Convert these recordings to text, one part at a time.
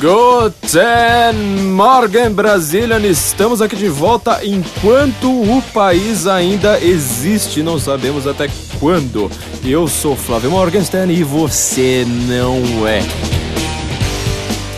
Guten Morgen, Brasilian! Estamos aqui de volta enquanto o país ainda existe, não sabemos até quando. Eu sou Flávio Morgenstern e você não é.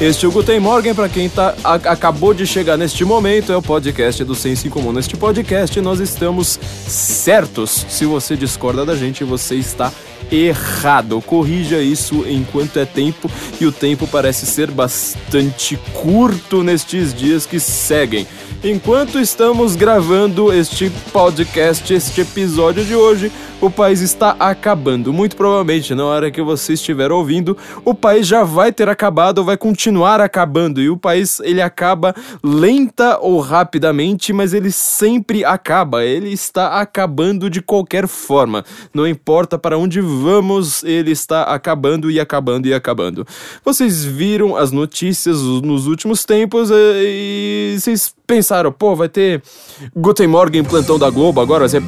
Este é o Guten Morgen, para quem tá, a, acabou de chegar neste momento, é o podcast do Senso em Comum. Neste podcast nós estamos certos. Se você discorda da gente, você está errado. Corrija isso enquanto é tempo e o tempo parece ser bastante curto nestes dias que seguem. Enquanto estamos gravando este podcast, este episódio de hoje, o país está acabando. Muito provavelmente, na hora que você estiver ouvindo, o país já vai ter acabado ou vai continuar acabando. E o país, ele acaba lenta ou rapidamente, mas ele sempre acaba. Ele está acabando de qualquer forma. Não importa para onde vamos, ele está acabando e acabando e acabando. Vocês viram as notícias nos últimos tempos eh, e vocês pensaram, pô, vai ter Guten Morgen plantão da Globo agora, vai ser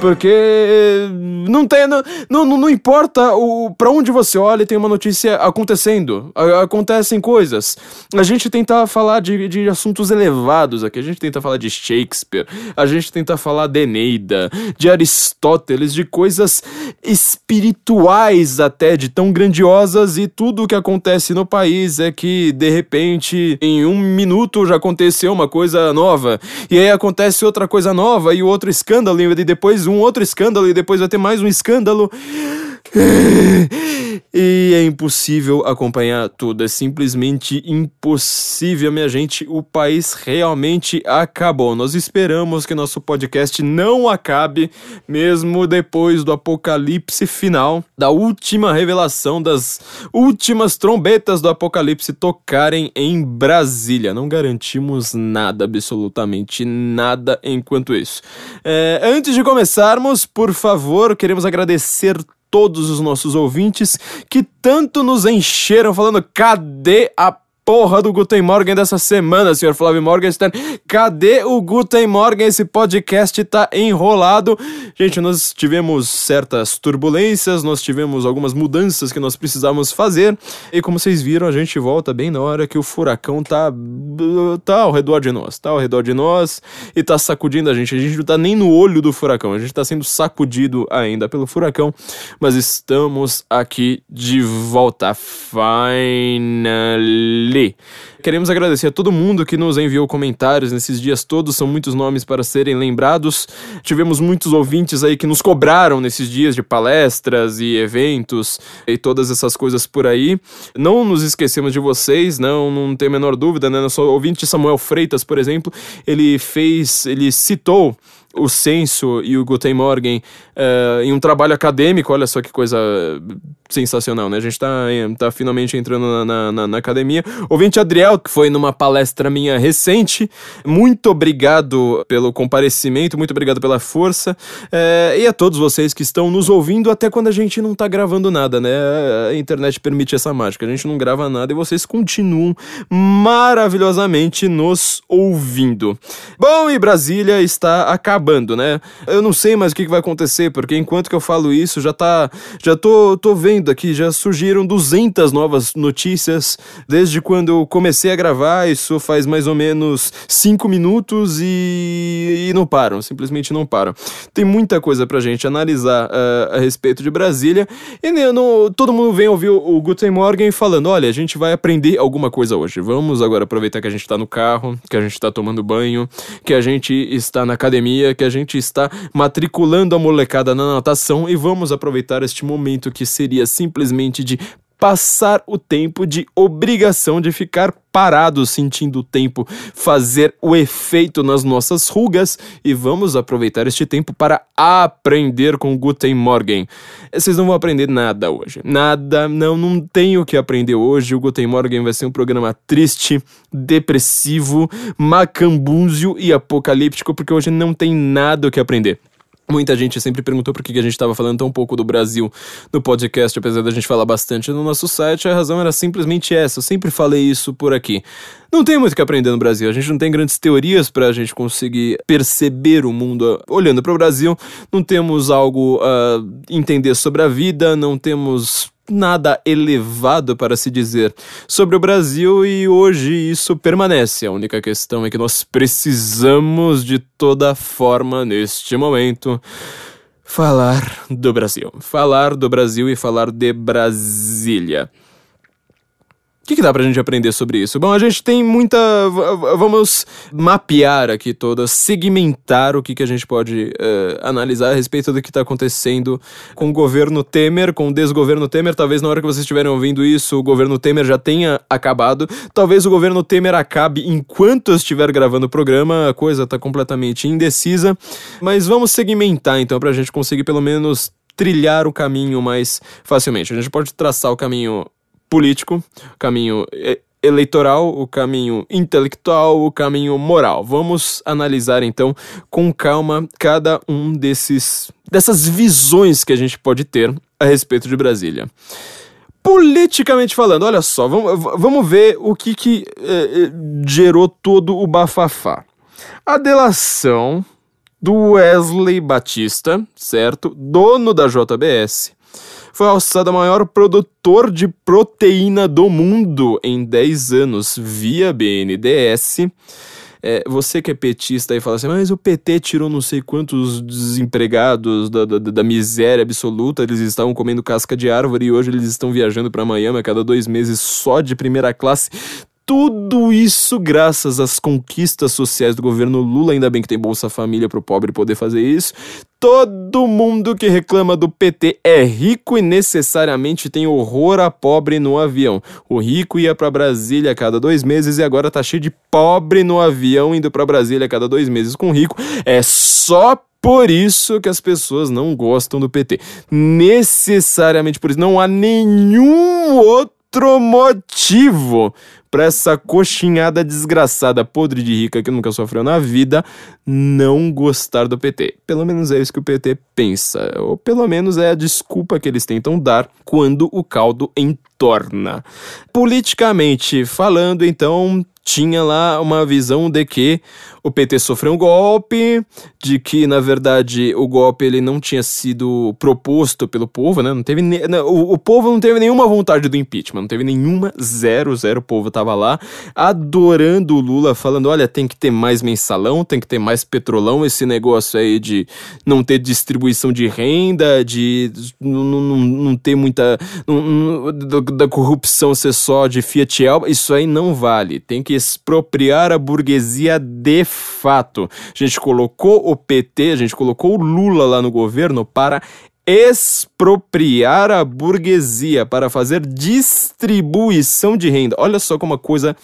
porque não tem, não, não, não importa o para onde você olha, tem uma notícia acontecendo, acontecem coisas. A gente tenta falar de, de assuntos elevados aqui, a gente tenta falar de Shakespeare, a gente tenta falar de Eneida, de Aristóteles, de coisas espirituais até, de tão grandiosas e tudo o que acontece no país é que de repente em um minuto já aconteceu uma coisa nova, e aí acontece outra coisa nova, e outro escândalo, e depois um outro escândalo, e depois vai ter mais um escândalo. E é impossível acompanhar tudo, é simplesmente impossível, minha gente. O país realmente acabou. Nós esperamos que nosso podcast não acabe, mesmo depois do apocalipse final, da última revelação, das últimas trombetas do apocalipse tocarem em Brasília. Não garantimos nada, absolutamente nada enquanto isso. É, antes de começarmos, por favor, queremos agradecer todos os nossos ouvintes que tanto nos encheram falando cadê a porra do Guten Morgen dessa semana, senhor Flávio Morgenstern. Cadê o Guten Morgen? Esse podcast tá enrolado. Gente, nós tivemos certas turbulências, nós tivemos algumas mudanças que nós precisávamos fazer. E como vocês viram, a gente volta bem na hora que o furacão tá, tá ao redor de nós. Tá ao redor de nós e tá sacudindo a gente. A gente não tá nem no olho do furacão, a gente tá sendo sacudido ainda pelo furacão. Mas estamos aqui de volta. Finally. Queremos agradecer a todo mundo que nos enviou comentários nesses dias todos, são muitos nomes para serem lembrados. Tivemos muitos ouvintes aí que nos cobraram nesses dias de palestras e eventos e todas essas coisas por aí. Não nos esquecemos de vocês, não, não tem a menor dúvida, né? Nosso ouvinte Samuel Freitas, por exemplo, ele fez, ele citou o Censo e o Guten Morgen uh, em um trabalho acadêmico, olha só que coisa sensacional, né? A gente tá, tá finalmente entrando na, na, na, academia. Ouvinte Adriel, que foi numa palestra minha recente, muito obrigado pelo comparecimento, muito obrigado pela força, uh, e a todos vocês que estão nos ouvindo até quando a gente não tá gravando nada, né? A internet permite essa mágica, a gente não grava nada e vocês continuam maravilhosamente nos ouvindo. Bom, e Brasília está acabando, né? Eu não sei mais o que vai acontecer, porque enquanto que eu falo isso, já tá. Já tô, tô vendo aqui, já surgiram 200 novas notícias desde quando eu comecei a gravar. Isso faz mais ou menos 5 minutos e, e não param, simplesmente não param. Tem muita coisa pra gente analisar uh, a respeito de Brasília e não, todo mundo vem ouvir o, o Guten Morgen falando: olha, a gente vai aprender alguma coisa hoje. Vamos agora aproveitar que a gente tá no carro, que a gente tá tomando banho, que a gente está na academia que a gente está matriculando a molecada na natação e vamos aproveitar este momento que seria simplesmente de passar o tempo de obrigação de ficar parado sentindo o tempo fazer o efeito nas nossas rugas e vamos aproveitar este tempo para aprender com Guten Morgen. Vocês não vão aprender nada hoje. Nada, não, não tenho o que aprender hoje. O Guten Morgen vai ser um programa triste, depressivo, macambúzio e apocalíptico porque hoje não tem nada o que aprender. Muita gente sempre perguntou por que a gente estava falando tão pouco do Brasil no podcast, apesar da gente falar bastante no nosso site. A razão era simplesmente essa. Eu sempre falei isso por aqui. Não tem muito que aprender no Brasil. A gente não tem grandes teorias para a gente conseguir perceber o mundo olhando para o Brasil. Não temos algo a entender sobre a vida. Não temos nada elevado para se dizer sobre o Brasil e hoje isso permanece. A única questão é que nós precisamos de toda forma neste momento falar do Brasil. Falar do Brasil e falar de Brasília que, que dá pra gente aprender sobre isso? Bom, a gente tem muita. Vamos mapear aqui todas, segmentar o que, que a gente pode uh, analisar a respeito do que está acontecendo com o governo Temer, com o desgoverno Temer. Talvez na hora que vocês estiverem ouvindo isso, o governo Temer já tenha acabado. Talvez o governo Temer acabe enquanto eu estiver gravando o programa, a coisa está completamente indecisa. Mas vamos segmentar então, pra gente conseguir pelo menos trilhar o caminho mais facilmente. A gente pode traçar o caminho político, o caminho eleitoral, o caminho intelectual, o caminho moral. Vamos analisar então com calma cada um desses dessas visões que a gente pode ter a respeito de Brasília. Politicamente falando, olha só, vamos, vamos ver o que, que eh, gerou todo o bafafá. A delação do Wesley Batista, certo? Dono da JBS, foi alçado maior produtor de proteína do mundo em 10 anos via BNDES. É, você que é petista e fala assim, mas o PT tirou não sei quantos desempregados da, da, da, miséria absoluta, eles estavam comendo casca de árvore e hoje eles estão viajando para Miami a cada dois meses só de primeira classe. Tudo isso graças às conquistas sociais do governo Lula, ainda bem que tem Bolsa Família para o pobre poder fazer isso. Todo mundo que reclama do PT é rico e necessariamente tem horror a pobre no avião. O rico ia para Brasília a cada dois meses e agora tá cheio de pobre no avião indo para Brasília a cada dois meses com rico. É só por isso que as pessoas não gostam do PT. Necessariamente por isso. Não há nenhum outro motivo pra essa coxinhada desgraçada, podre de rica que nunca sofreu na vida, não gostar do PT. Pelo menos é isso que o PT pensa, ou pelo menos é a desculpa que eles tentam dar quando o caldo entorna. Politicamente falando, então, tinha lá uma visão de que o PT sofreu um golpe, de que na verdade o golpe ele não tinha sido proposto pelo povo, né? Não teve ne... o, o povo não teve nenhuma vontade do impeachment, não teve nenhuma zero zero o povo tava lá adorando o Lula, falando, olha, tem que ter mais mensalão, tem que ter mais petrolão, esse negócio aí de não ter distribuição de renda, de não, não, não ter muita não, da corrupção ser só de Fiat Alba, isso aí não vale. Tem que expropriar a burguesia de fato. A gente colocou o PT, a gente colocou o Lula lá no governo para expropriar a burguesia, para fazer distribuição de renda. Olha só como a coisa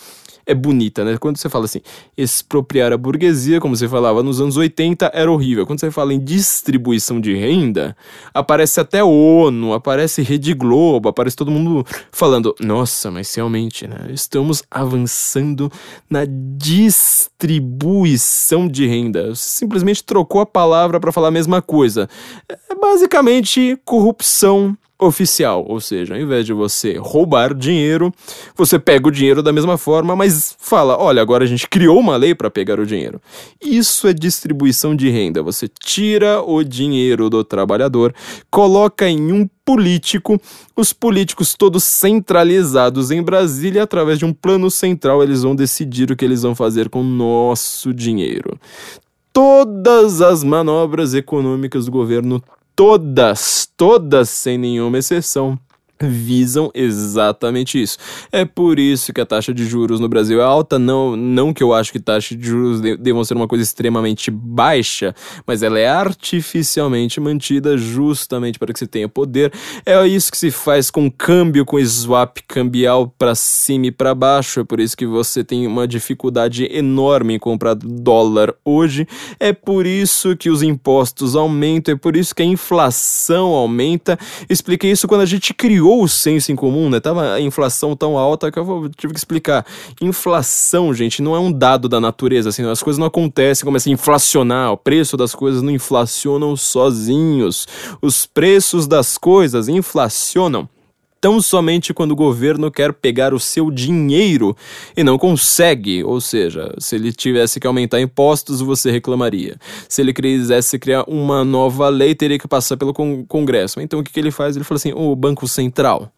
é bonita, né? Quando você fala assim, expropriar a burguesia, como você falava nos anos 80, era horrível. Quando você fala em distribuição de renda, aparece até ONU, aparece Rede Globo, aparece todo mundo falando: nossa, mas realmente, né? Estamos avançando na distribuição de renda. Você simplesmente trocou a palavra para falar a mesma coisa. É basicamente corrupção oficial, ou seja, ao invés de você roubar dinheiro, você pega o dinheiro da mesma forma, mas fala, olha, agora a gente criou uma lei para pegar o dinheiro. Isso é distribuição de renda. Você tira o dinheiro do trabalhador, coloca em um político, os políticos todos centralizados em Brasília, através de um plano central, eles vão decidir o que eles vão fazer com o nosso dinheiro. Todas as manobras econômicas do governo todas, todas sem nenhuma exceção, visam exatamente isso. É por isso que a taxa de juros no Brasil é alta, não, não que eu acho que taxa de juros devam ser uma coisa extremamente baixa, mas ela é artificialmente mantida justamente para que você tenha poder. É isso que se faz com câmbio, com swap cambial para cima e para baixo, é por isso que você tem uma dificuldade enorme em comprar dólar hoje, é por isso que os impostos aumentam, é por isso que a inflação aumenta. Expliquei isso quando a gente criou criou o senso em comum, né? Tava a inflação tão alta que eu tive que explicar. Inflação, gente, não é um dado da natureza, assim, as coisas não acontecem, como assim, inflacionar, o preço das coisas não inflacionam sozinhos. Os preços das coisas inflacionam tão somente quando o governo quer pegar o seu dinheiro e não consegue. Ou seja, se ele tivesse que aumentar impostos, você reclamaria. Se ele quisesse criar uma nova lei, teria que passar pelo Congresso. Então o que, que ele faz? Ele fala assim: o Banco Central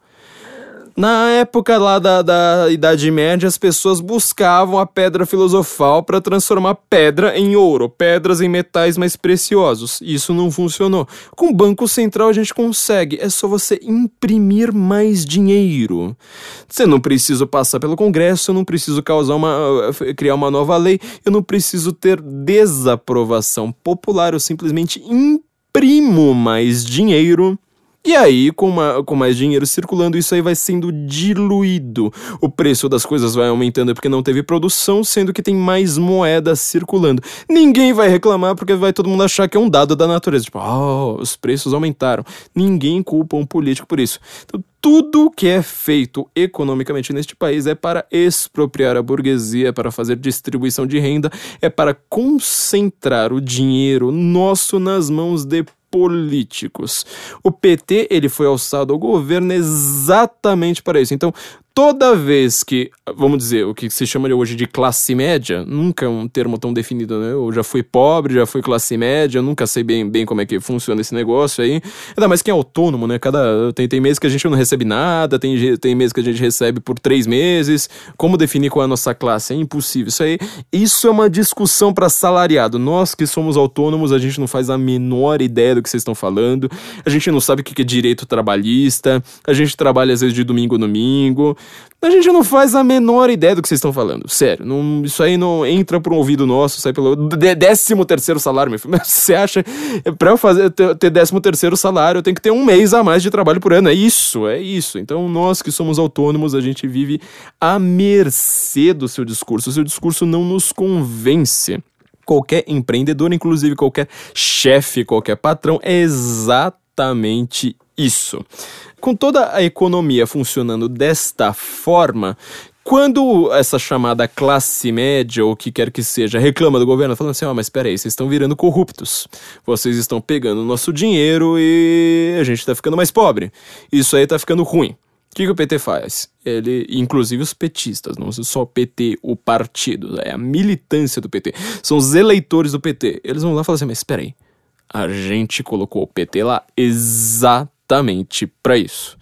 na época lá da, da Idade Média, as pessoas buscavam a pedra filosofal para transformar pedra em ouro, pedras em metais mais preciosos. Isso não funcionou. Com o Banco Central a gente consegue, é só você imprimir mais dinheiro. Você não precisa passar pelo Congresso, eu não preciso causar uma, criar uma nova lei, eu não preciso ter desaprovação popular, eu simplesmente imprimo mais dinheiro e aí, com, uma, com mais dinheiro circulando, isso aí vai sendo diluído. O preço das coisas vai aumentando porque não teve produção, sendo que tem mais moedas circulando. Ninguém vai reclamar porque vai todo mundo achar que é um dado da natureza. Tipo, oh, os preços aumentaram. Ninguém culpa um político por isso. Então, tudo que é feito economicamente neste país é para expropriar a burguesia, é para fazer distribuição de renda, é para concentrar o dinheiro nosso nas mãos de políticos. O PT ele foi alçado ao governo exatamente para isso. Então, toda vez que, vamos dizer, o que se chama hoje de classe média, nunca é um termo tão definido, né? Eu já fui pobre, já fui classe média, nunca sei bem, bem como é que funciona esse negócio aí. Ainda mais quem é autônomo, né? Cada, tem, tem meses que a gente não recebe nada, tem, tem meses que a gente recebe por três meses. Como definir qual é a nossa classe? É impossível. Isso aí, isso é uma discussão para salariado. Nós que somos autônomos, a gente não faz a menor ideia do que vocês estão falando. A gente não sabe o que é direito trabalhista. A gente trabalha às vezes de domingo a domingo. A gente não faz a menor ideia do que vocês estão falando. Sério, não, isso aí não entra por um ouvido nosso, sai pelo. décimo terceiro salário, meu filho. Você acha. Pra eu fazer, ter, ter décimo terceiro salário, eu tenho que ter um mês a mais de trabalho por ano. É isso, é isso. Então, nós que somos autônomos, a gente vive à mercê do seu discurso. O seu discurso não nos convence qualquer empreendedor, inclusive qualquer chefe, qualquer patrão, é exatamente isso. Com toda a economia funcionando desta forma, quando essa chamada classe média, ou o que quer que seja, reclama do governo, falando assim: ó, oh, mas peraí, vocês estão virando corruptos. Vocês estão pegando o nosso dinheiro e a gente tá ficando mais pobre. Isso aí tá ficando ruim. O que, que o PT faz? Ele, inclusive os petistas, não só o PT, o partido, é a militância do PT, são os eleitores do PT. Eles vão lá e falam assim: mas espera aí, a gente colocou o PT lá exatamente exatamente para isso.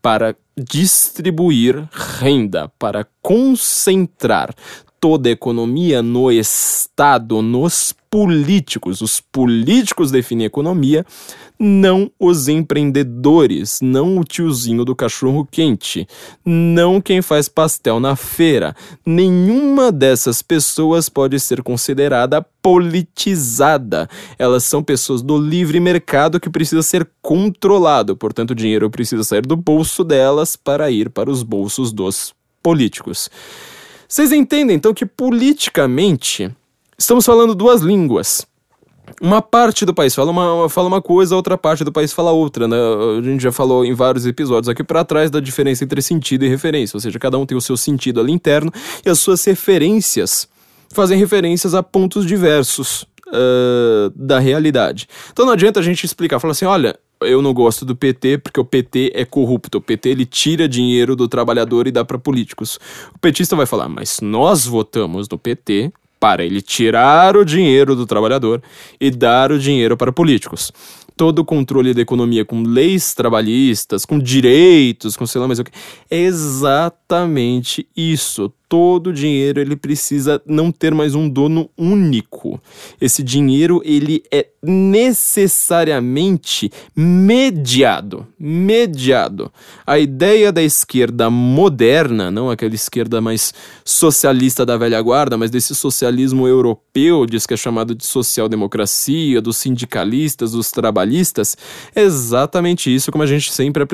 Para distribuir renda, para concentrar toda a economia no Estado, nos políticos. Os políticos definem a economia, não os empreendedores, não o tiozinho do cachorro quente, não quem faz pastel na feira. Nenhuma dessas pessoas pode ser considerada politizada. Elas são pessoas do livre mercado que precisa ser controlado, portanto, o dinheiro precisa sair do bolso delas para ir para os bolsos dos políticos. Vocês entendem então que politicamente estamos falando duas línguas. Uma parte do país fala uma, fala uma coisa, outra parte do país fala outra, né? A gente já falou em vários episódios aqui para trás da diferença entre sentido e referência, ou seja, cada um tem o seu sentido ali interno e as suas referências fazem referências a pontos diversos uh, da realidade. Então não adianta a gente explicar, falar assim, olha, eu não gosto do PT porque o PT é corrupto. O PT ele tira dinheiro do trabalhador e dá para políticos. O petista vai falar, mas nós votamos no PT para ele tirar o dinheiro do trabalhador e dar o dinheiro para políticos todo o controle da economia com leis trabalhistas, com direitos, com sei lá mais o que. É exatamente isso. Todo o dinheiro ele precisa não ter mais um dono único. Esse dinheiro ele é necessariamente mediado, mediado. A ideia da esquerda moderna, não aquela esquerda mais socialista da velha guarda, mas desse socialismo europeu, diz que é chamado de social-democracia, dos sindicalistas, dos trabalhistas é exatamente isso como a gente sempre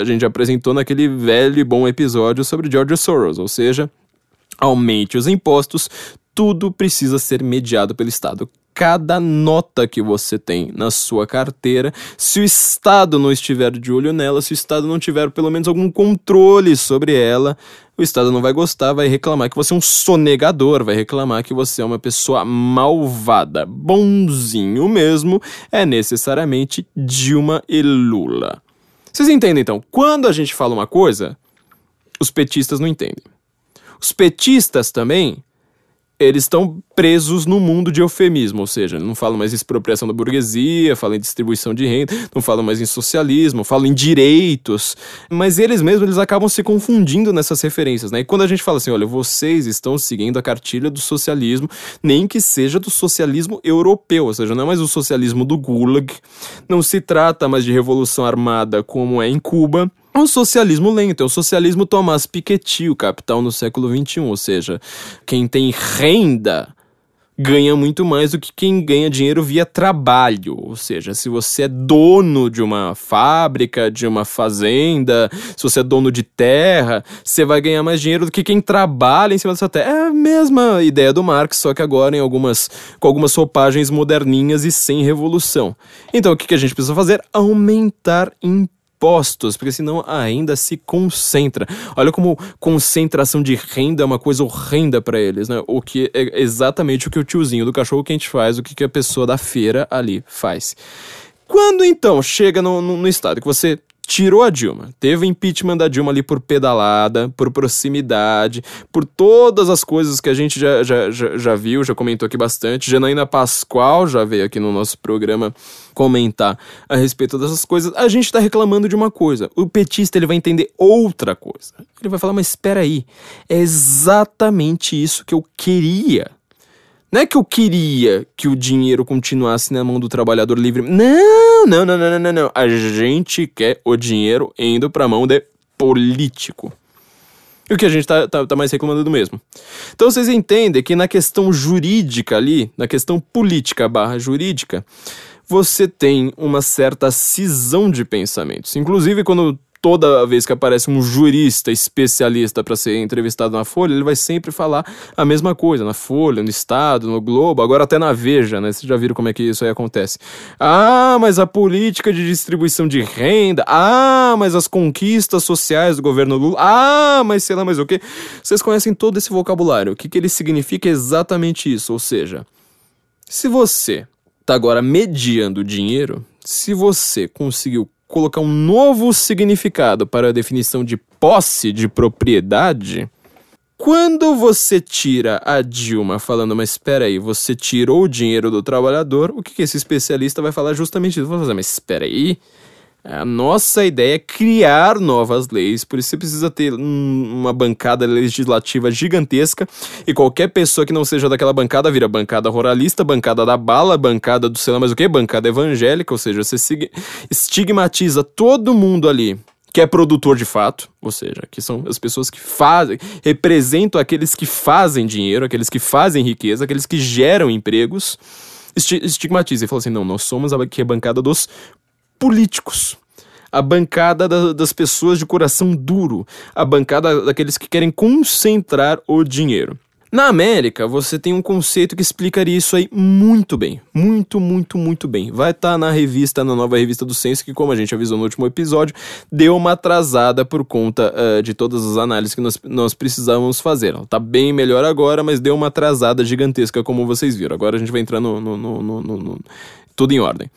a gente apresentou naquele velho e bom episódio sobre George Soros, ou seja, aumente os impostos, tudo precisa ser mediado pelo Estado cada nota que você tem na sua carteira, se o Estado não estiver de olho nela, se o Estado não tiver pelo menos algum controle sobre ela, o Estado não vai gostar, vai reclamar que você é um sonegador, vai reclamar que você é uma pessoa malvada. Bonzinho mesmo é necessariamente Dilma e Lula. Vocês entendem então? Quando a gente fala uma coisa, os petistas não entendem. Os petistas também eles estão presos no mundo de eufemismo, ou seja, não falam mais em expropriação da burguesia, falam em distribuição de renda, não falam mais em socialismo, falam em direitos, mas eles mesmos eles acabam se confundindo nessas referências, né? E quando a gente fala assim, olha, vocês estão seguindo a cartilha do socialismo, nem que seja do socialismo europeu, ou seja, não é mais o socialismo do Gulag, não se trata mais de revolução armada como é em Cuba, um socialismo lento, é o socialismo Tomás Piketty, o capital no século XXI, ou seja, quem tem renda ganha muito mais do que quem ganha dinheiro via trabalho. Ou seja, se você é dono de uma fábrica, de uma fazenda, se você é dono de terra, você vai ganhar mais dinheiro do que quem trabalha em cima dessa terra. É a mesma ideia do Marx, só que agora em algumas, com algumas roupagens moderninhas e sem revolução. Então o que, que a gente precisa fazer? Aumentar impostos impostos, porque senão ainda se concentra. Olha como concentração de renda é uma coisa horrenda para eles, né? O que é exatamente o que o tiozinho do cachorro quente faz, o que, a pessoa da feira ali faz. Quando então chega no, no, no estado que você tirou a Dilma. Teve impeachment da Dilma ali por pedalada, por proximidade, por todas as coisas que a gente já, já, já, já viu, já comentou aqui bastante. Janaína Pascoal já veio aqui no nosso programa comentar a respeito dessas coisas. A gente tá reclamando de uma coisa. O petista ele vai entender outra coisa. Ele vai falar, mas espera aí, é exatamente isso que eu queria não é que eu queria que o dinheiro continuasse na mão do trabalhador livre. Não, não, não, não, não, não. A gente quer o dinheiro indo pra mão de político. E o que a gente tá, tá, tá, mais reclamando do mesmo. Então vocês entendem que na questão jurídica ali, na questão política barra jurídica, você tem uma certa cisão de pensamentos. Inclusive, quando toda vez que aparece um jurista especialista para ser entrevistado na Folha, ele vai sempre falar a mesma coisa, na Folha, no Estado, no Globo, agora até na Veja, né? Vocês já viram como é que isso aí acontece. Ah, mas a política de distribuição de renda, ah, mas as conquistas sociais do governo Lula, ah, mas sei lá mais o que. Vocês conhecem todo esse vocabulário. O que, que ele significa é exatamente isso, ou seja, se você tá agora mediando dinheiro, se você conseguiu colocar um novo significado para a definição de posse de propriedade, quando você tira a Dilma falando, mas espera aí, você tirou o dinheiro do trabalhador, o que, que esse especialista vai falar justamente isso? Vai fazer, mas espera aí, a nossa ideia é criar novas leis, por isso você precisa ter uma bancada legislativa gigantesca e qualquer pessoa que não seja daquela bancada vira bancada ruralista, bancada da bala, bancada do sei lá mais o que, bancada evangélica, ou seja, você estigmatiza todo mundo ali que é produtor de fato, ou seja, que são as pessoas que fazem, representam aqueles que fazem dinheiro, aqueles que fazem riqueza, aqueles que geram empregos, estigmatiza e fala assim: não, nós somos aqui a bancada dos políticos. A bancada da, das pessoas de coração duro. A bancada daqueles que querem concentrar o dinheiro. Na América, você tem um conceito que explicaria isso aí muito bem. Muito, muito, muito bem. Vai estar tá na revista, na nova revista do Censo, que, como a gente avisou no último episódio, deu uma atrasada por conta uh, de todas as análises que nós, nós precisávamos fazer. Tá bem melhor agora, mas deu uma atrasada gigantesca, como vocês viram. Agora a gente vai entrar no, no, no, no tudo em ordem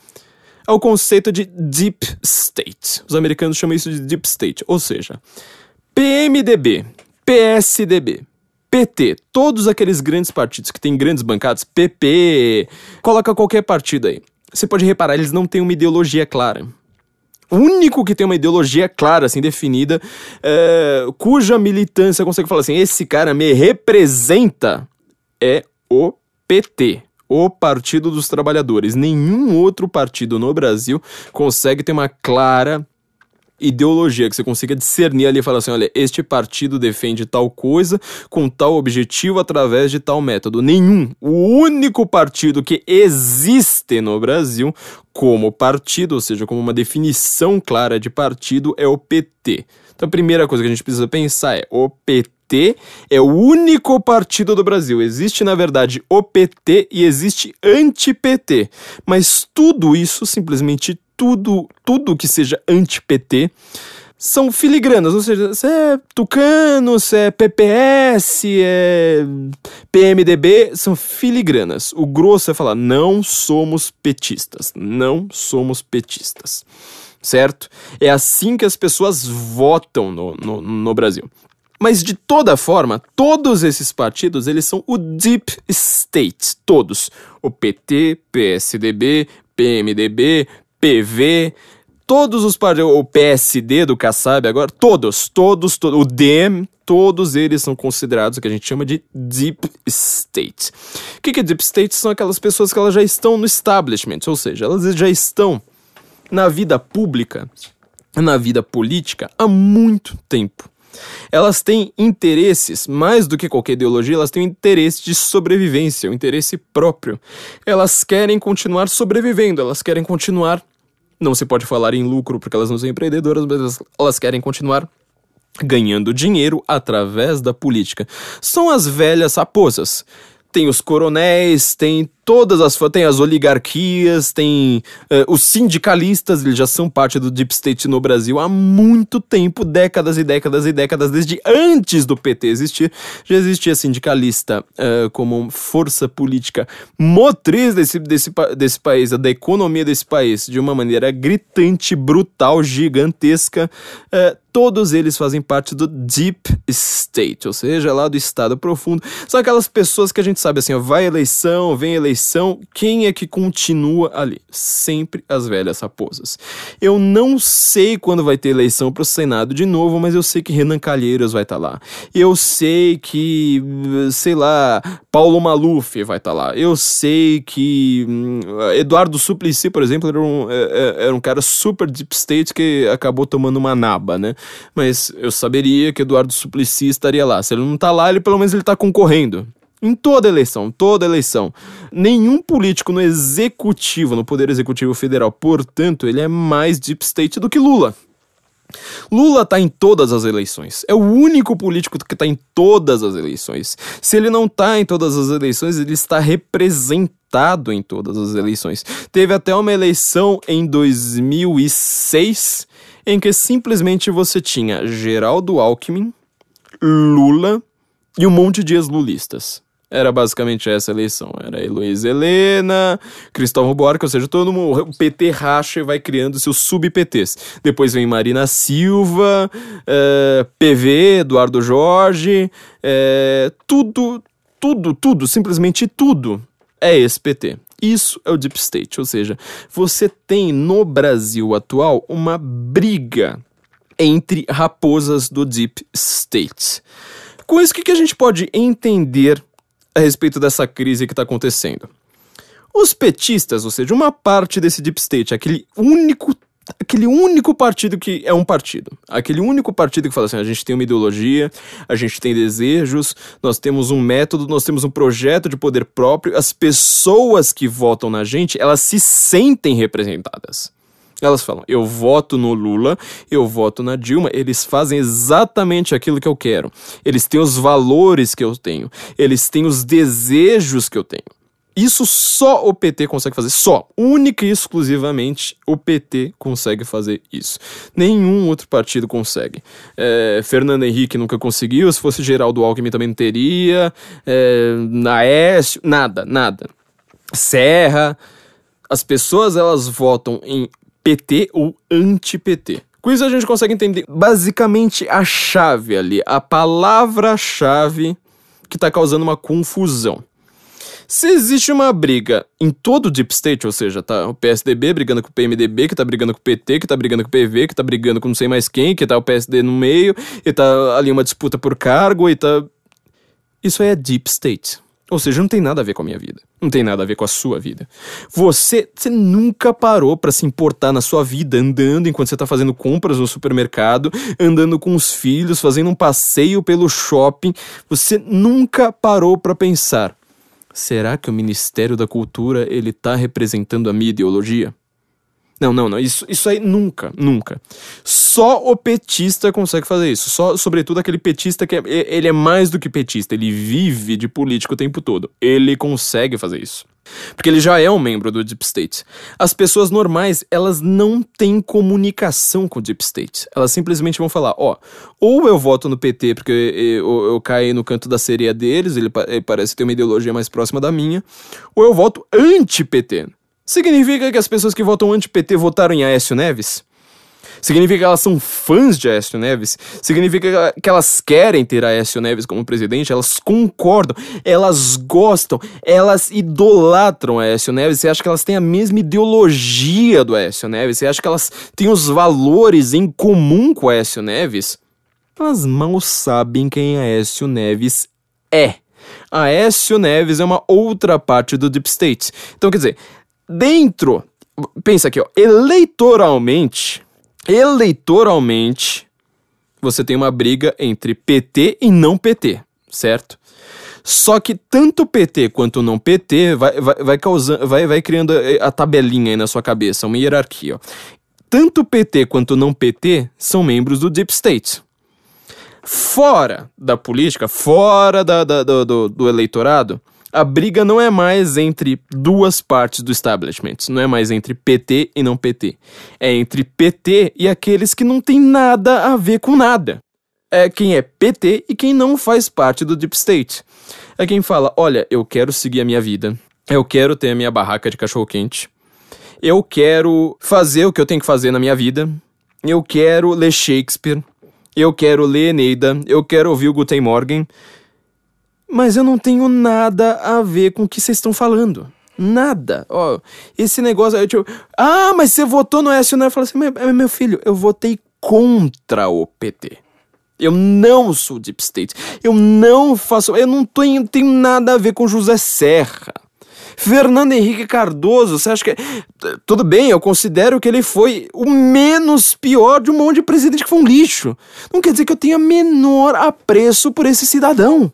é o conceito de Deep State. Os americanos chamam isso de Deep State, ou seja, PMDB, PSDB, PT, todos aqueles grandes partidos que têm grandes bancadas, PP, coloca qualquer partido aí. Você pode reparar, eles não têm uma ideologia clara. O único que tem uma ideologia clara, assim, definida, é, cuja militância consegue falar assim: esse cara me representa, é o PT o Partido dos Trabalhadores. Nenhum outro partido no Brasil consegue ter uma clara ideologia, que você consiga discernir ali e falar assim: olha, este partido defende tal coisa com tal objetivo através de tal método. Nenhum. O único partido que existe no Brasil como partido, ou seja, como uma definição clara de partido, é o PT. Então a primeira coisa que a gente precisa pensar é: o PT é o único partido do Brasil. Existe, na verdade, o PT e existe anti-PT. Mas tudo isso, simplesmente tudo, tudo que seja anti-PT, são filigranas, ou seja, se é Tucano, se é PPS, é PMDB, são filigranas. O grosso é falar, não somos petistas, não somos petistas. certo? É assim que as pessoas votam no, no, no Brasil. Mas de toda forma, todos esses partidos, eles são o deep state, todos. O PT, PSDB, PMDB, PV, todos os partidos, o PSD do Kassab agora, todos, todos, todos, o DEM, todos eles são considerados o que a gente chama de deep state. O que, que é deep state? São aquelas pessoas que elas já estão no establishment, ou seja, elas já estão na vida pública, na vida política há muito tempo. Elas têm interesses, mais do que qualquer ideologia, elas têm um interesse de sobrevivência, um interesse próprio. Elas querem continuar sobrevivendo, elas querem continuar. Não se pode falar em lucro porque elas não são empreendedoras, mas elas querem continuar ganhando dinheiro através da política. São as velhas raposas. Tem os coronéis, tem todas as tem as oligarquias, tem uh, os sindicalistas, eles já são parte do deep state no Brasil há muito tempo, décadas e décadas e décadas, desde antes do PT existir, já existia sindicalista uh, como força política motriz desse, desse, desse país, da economia desse país, de uma maneira gritante, brutal, gigantesca. Uh, todos eles fazem parte do deep state, ou seja, lá do estado profundo. São aquelas pessoas que a gente sabe assim, ó, vai eleição, vem eleição eleição, quem é que continua ali? Sempre as velhas raposas. Eu não sei quando vai ter eleição para o Senado de novo, mas eu sei que Renan Calheiros vai estar tá lá. Eu sei que, sei lá, Paulo Maluf vai estar tá lá. Eu sei que hum, Eduardo Suplicy, por exemplo, era um, é, é, era um cara super deep state que acabou tomando uma naba, né? Mas eu saberia que Eduardo Suplicy estaria lá. Se ele não está lá, ele pelo menos ele tá concorrendo. Em toda eleição, toda eleição. Nenhum político no executivo, no Poder Executivo Federal, portanto, ele é mais deep state do que Lula. Lula tá em todas as eleições. É o único político que tá em todas as eleições. Se ele não tá em todas as eleições, ele está representado em todas as eleições. Teve até uma eleição em 2006 em que simplesmente você tinha Geraldo Alckmin, Lula e um monte de ex-lulistas. Era basicamente essa eleição. Era Heloísa Helena, Cristóvão Buarque, ou seja, todo mundo, o PT racha e vai criando seus sub-PTs. Depois vem Marina Silva, é, PV, Eduardo Jorge, é, tudo, tudo, tudo, simplesmente tudo é esse PT. Isso é o Deep State, ou seja, você tem no Brasil atual uma briga entre raposas do Deep State. Com isso, o que a gente pode entender a respeito dessa crise que está acontecendo. Os petistas, ou seja, uma parte desse deep state, aquele único aquele único partido que é um partido. Aquele único partido que fala assim: a gente tem uma ideologia, a gente tem desejos, nós temos um método, nós temos um projeto de poder próprio. As pessoas que votam na gente, elas se sentem representadas. Elas falam: eu voto no Lula, eu voto na Dilma. Eles fazem exatamente aquilo que eu quero. Eles têm os valores que eu tenho. Eles têm os desejos que eu tenho. Isso só o PT consegue fazer. Só. Única e exclusivamente o PT consegue fazer isso. Nenhum outro partido consegue. É, Fernando Henrique nunca conseguiu. Se fosse Geraldo Alckmin também não teria. É, Naécio, nada, nada. Serra. As pessoas elas votam em PT ou anti-PT. Com isso a gente consegue entender basicamente a chave ali, a palavra-chave que está causando uma confusão. Se existe uma briga em todo o Deep State, ou seja, tá o PSDB brigando com o PMDB, que tá brigando com o PT, que tá brigando com o PV, que tá brigando com não sei mais quem, que tá o PSD no meio, e tá ali uma disputa por cargo, e tá. Isso é Deep State. Ou seja, não tem nada a ver com a minha vida. Não tem nada a ver com a sua vida. Você, você nunca parou para se importar na sua vida andando enquanto você tá fazendo compras no supermercado, andando com os filhos, fazendo um passeio pelo shopping. Você nunca parou para pensar: será que o Ministério da Cultura ele tá representando a minha ideologia? Não, não, não. Isso, isso aí nunca, nunca. Só o petista consegue fazer isso. Só, sobretudo, aquele petista que é, ele é mais do que petista. Ele vive de político o tempo todo. Ele consegue fazer isso. Porque ele já é um membro do Deep State. As pessoas normais, elas não têm comunicação com o Deep State. Elas simplesmente vão falar: ó, ou eu voto no PT porque eu, eu, eu caí no canto da sereia deles, ele, ele parece ter uma ideologia mais próxima da minha, ou eu voto anti-PT. Significa que as pessoas que votam anti-PT votaram em Aécio Neves? Significa que elas são fãs de Aécio Neves? Significa que elas querem ter Aécio Neves como presidente? Elas concordam, elas gostam, elas idolatram Aécio Neves? Você acha que elas têm a mesma ideologia do Aécio Neves? Você acha que elas têm os valores em comum com Aécio Neves? Elas mal sabem quem Aécio Neves é. Aécio Neves é uma outra parte do Deep State. Então, quer dizer, dentro. Pensa aqui, ó. Eleitoralmente. Eleitoralmente. Você tem uma briga entre PT e não PT, certo? Só que tanto PT quanto não PT vai, vai, vai, causando, vai, vai criando a tabelinha aí na sua cabeça, uma hierarquia. Ó. Tanto PT quanto não PT são membros do Deep State fora da política, fora da, da, do, do eleitorado, a briga não é mais entre duas partes do establishment, não é mais entre PT e não PT. É entre PT e aqueles que não tem nada a ver com nada. É quem é PT e quem não faz parte do Deep State. É quem fala: olha, eu quero seguir a minha vida, eu quero ter a minha barraca de cachorro-quente, eu quero fazer o que eu tenho que fazer na minha vida, eu quero ler Shakespeare, eu quero ler Eneida, eu quero ouvir o Guten Morgen, mas eu não tenho nada a ver com o que vocês estão falando. Nada. Ó, esse negócio. Eu, tipo, ah, mas você votou no SNL? Eu falo assim, meu, meu filho, eu votei contra o PT. Eu não sou Deep State. Eu não faço. Eu não tenho, tenho nada a ver com José Serra. Fernando Henrique Cardoso, você acha que. Tudo bem, eu considero que ele foi o menos pior de um monte de presidente que foi um lixo. Não quer dizer que eu tenha menor apreço por esse cidadão.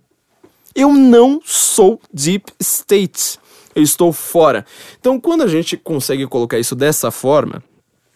Eu não sou Deep State. Eu estou fora. Então, quando a gente consegue colocar isso dessa forma,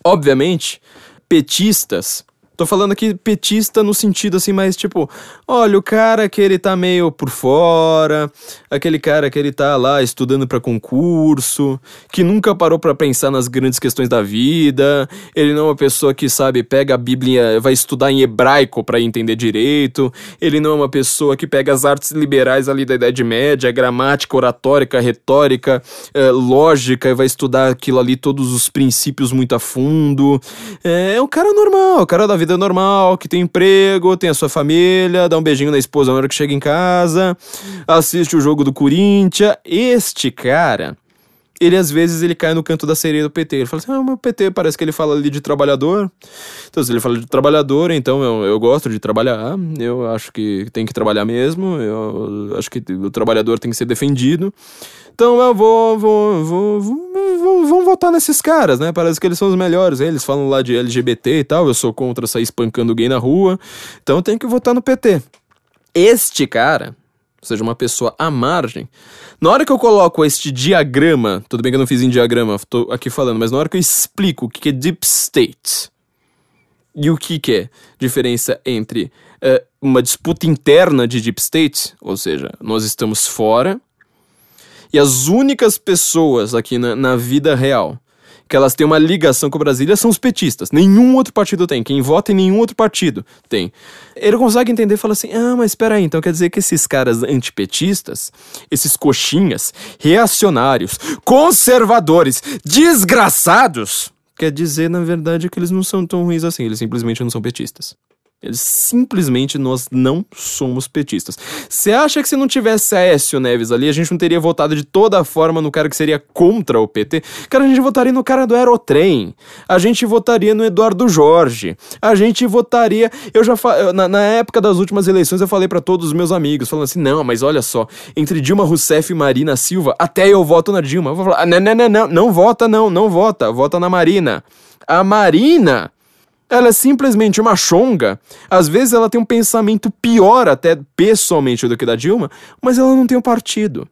obviamente, petistas Tô falando aqui petista no sentido assim, mais tipo, olha, o cara que ele tá meio por fora, aquele cara que ele tá lá estudando para concurso, que nunca parou para pensar nas grandes questões da vida, ele não é uma pessoa que sabe, pega a Bíblia, vai estudar em hebraico para entender direito, ele não é uma pessoa que pega as artes liberais ali da Idade Média, gramática, oratórica, retórica, é, lógica, e vai estudar aquilo ali, todos os princípios muito a fundo. É, é um cara normal, o cara da vida normal, que tem emprego, tem a sua família, dá um beijinho na esposa na hora que chega em casa, assiste o jogo do Corinthians. Este cara, ele às vezes ele cai no canto da sereia do PT. Ele fala assim: ah, o PT parece que ele fala ali de trabalhador. Então, se ele fala de trabalhador, então eu, eu gosto de trabalhar. Eu acho que tem que trabalhar mesmo. Eu acho que o trabalhador tem que ser defendido. Então eu vou, vou, vou, vou, vou, votar nesses caras, né? Parece que eles são os melhores. Eles falam lá de LGBT e tal. Eu sou contra sair espancando gay na rua. Então tenho que votar no PT. Este cara, ou seja, uma pessoa à margem. Na hora que eu coloco este diagrama, tudo bem que eu não fiz em diagrama, tô aqui falando, mas na hora que eu explico o que é Deep State e o que é diferença entre uh, uma disputa interna de Deep State, ou seja, nós estamos fora, e as únicas pessoas aqui na, na vida real que elas têm uma ligação com Brasília são os petistas. Nenhum outro partido tem. Quem vota em nenhum outro partido tem. Ele consegue entender e fala assim: ah, mas espera aí, então quer dizer que esses caras antipetistas, esses coxinhas, reacionários, conservadores, desgraçados, quer dizer, na verdade, que eles não são tão ruins assim, eles simplesmente não são petistas. Simplesmente nós não somos petistas. Você acha que se não tivesse Aécio Neves ali, a gente não teria votado de toda forma no cara que seria contra o PT? Cara, a gente votaria no cara do Aerotrem. A gente votaria no Eduardo Jorge. A gente votaria. Eu já fa... na, na época das últimas eleições eu falei para todos os meus amigos, falando assim: não, mas olha só, entre Dilma Rousseff e Marina Silva, até eu voto na Dilma. Eu vou falar: não, não, não, não, não vota, não, não vota, vota na Marina. A Marina ela é simplesmente uma chonga. Às vezes ela tem um pensamento pior até pessoalmente do que da Dilma, mas ela não tem um partido.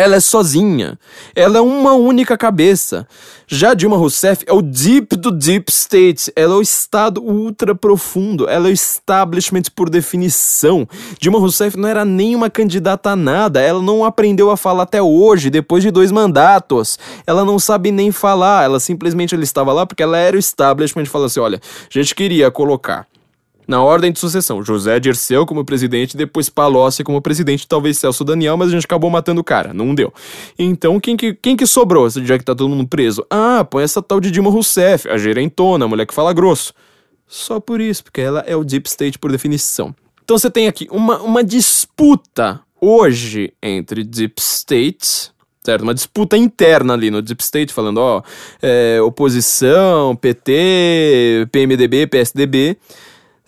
Ela é sozinha. Ela é uma única cabeça. Já Dilma Rousseff é o deep do deep state. Ela é o estado ultra profundo. Ela é o establishment por definição. Dilma Rousseff não era nem uma candidata a nada. Ela não aprendeu a falar até hoje, depois de dois mandatos. Ela não sabe nem falar. Ela simplesmente ela estava lá porque ela era o establishment falou assim: olha, a gente queria colocar Na ordem de sucessão, José Dirceu como presidente, depois Palocci como presidente, talvez Celso Daniel, mas a gente acabou matando o cara, não deu. Então, quem que, quem que sobrou, já que tá todo mundo preso? Ah, põe essa tal de Dilma Rousseff, a gerentona, a mulher que fala grosso. Só por isso, porque ela é o Deep State por definição. Então você tem aqui uma, uma disputa hoje entre Deep States certo? Uma disputa interna ali no Deep State, falando, ó, é, oposição, PT, PMDB, PSDB.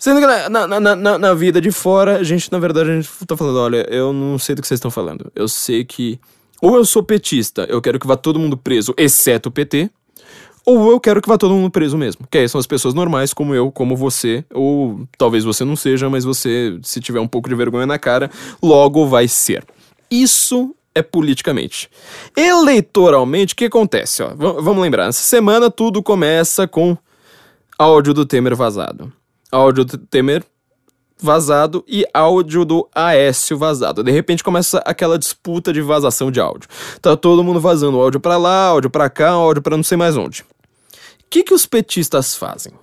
Sendo que na, na, na, na, vida de fora, a gente, na verdade, a gente tá falando, olha, eu não sei do que vocês estão falando. Eu sei que ou eu sou petista, eu quero que vá todo mundo preso, exceto o PT, ou eu quero que vá todo mundo preso mesmo. Que aí são as pessoas normais, como eu, como você, ou talvez você não seja, mas você, se tiver um pouco de vergonha na cara, logo vai ser. Isso é politicamente. Eleitoralmente, o que acontece? Ó, vamos lembrar, essa semana tudo começa com áudio do Temer vazado. Áudio do Temer vazado e áudio do Aécio vazado. De repente começa aquela disputa de vazação de áudio. Tá todo mundo vazando áudio para lá, áudio para cá, áudio para não sei mais onde. O que, que os petistas fazem?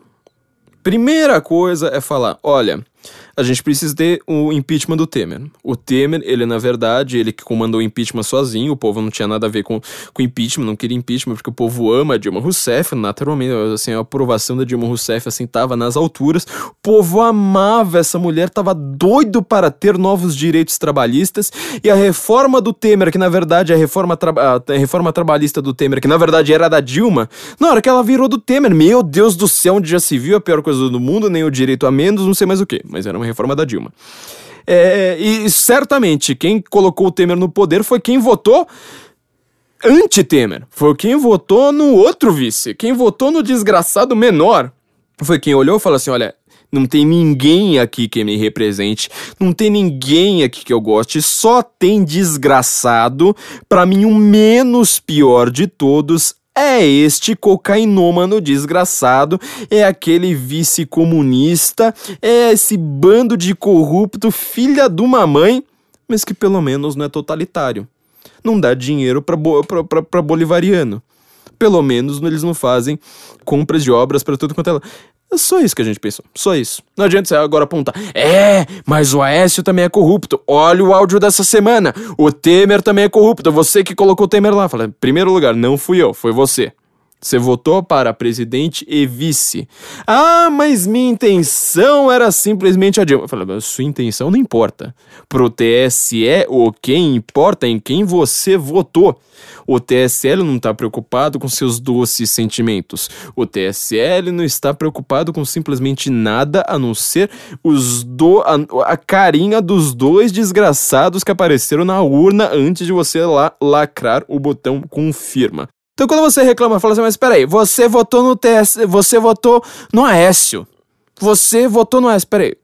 Primeira coisa é falar: olha, a gente precisa ter o impeachment do Temer. O Temer, ele na verdade, ele que comandou o impeachment sozinho, o povo não tinha nada a ver com, com impeachment, não queria impeachment, porque o povo ama a Dilma Rousseff, naturalmente, assim, a aprovação da Dilma Rousseff, assim, tava nas alturas. O povo amava essa mulher, tava doido para ter novos direitos trabalhistas, e a reforma do Temer, que na verdade a reforma, tra a reforma trabalhista do Temer, que na verdade era da Dilma, na hora que ela virou do Temer, meu Deus do céu, onde já se viu a pior coisa do mundo, nem o direito a menos, não sei mais o que, mas era uma reforma da Dilma. É, e certamente quem colocou o Temer no poder foi quem votou anti-Temer. Foi quem votou no outro vice. Quem votou no desgraçado menor. Foi quem olhou e falou assim: olha, não tem ninguém aqui que me represente, não tem ninguém aqui que eu goste, só tem desgraçado. Para mim, o menos pior de todos é este cocainômano desgraçado, é aquele vice comunista, é esse bando de corrupto, filha de uma mãe, mas que pelo menos não é totalitário. Não dá dinheiro para bolivariano. Pelo menos eles não fazem compras de obras para tudo quanto é. É só isso que a gente pensou, só isso. Não adianta você agora apontar, é, mas o Aécio também é corrupto. Olha o áudio dessa semana. O Temer também é corrupto. Você que colocou o Temer lá. Fala, primeiro lugar, não fui eu, foi você. Você votou para presidente e vice. Ah, mas minha intenção era simplesmente a Dilma. Eu falei, sua intenção não importa. Pro TSE, o que importa é em quem você votou. O TSL não está preocupado com seus doces sentimentos. O TSL não está preocupado com simplesmente nada a não ser os do, a, a carinha dos dois desgraçados que apareceram na urna antes de você lá lacrar o botão confirma. Então quando você reclama, fala assim, mas peraí, você votou no TS, você votou no Aécio. Você votou no Aécio, peraí.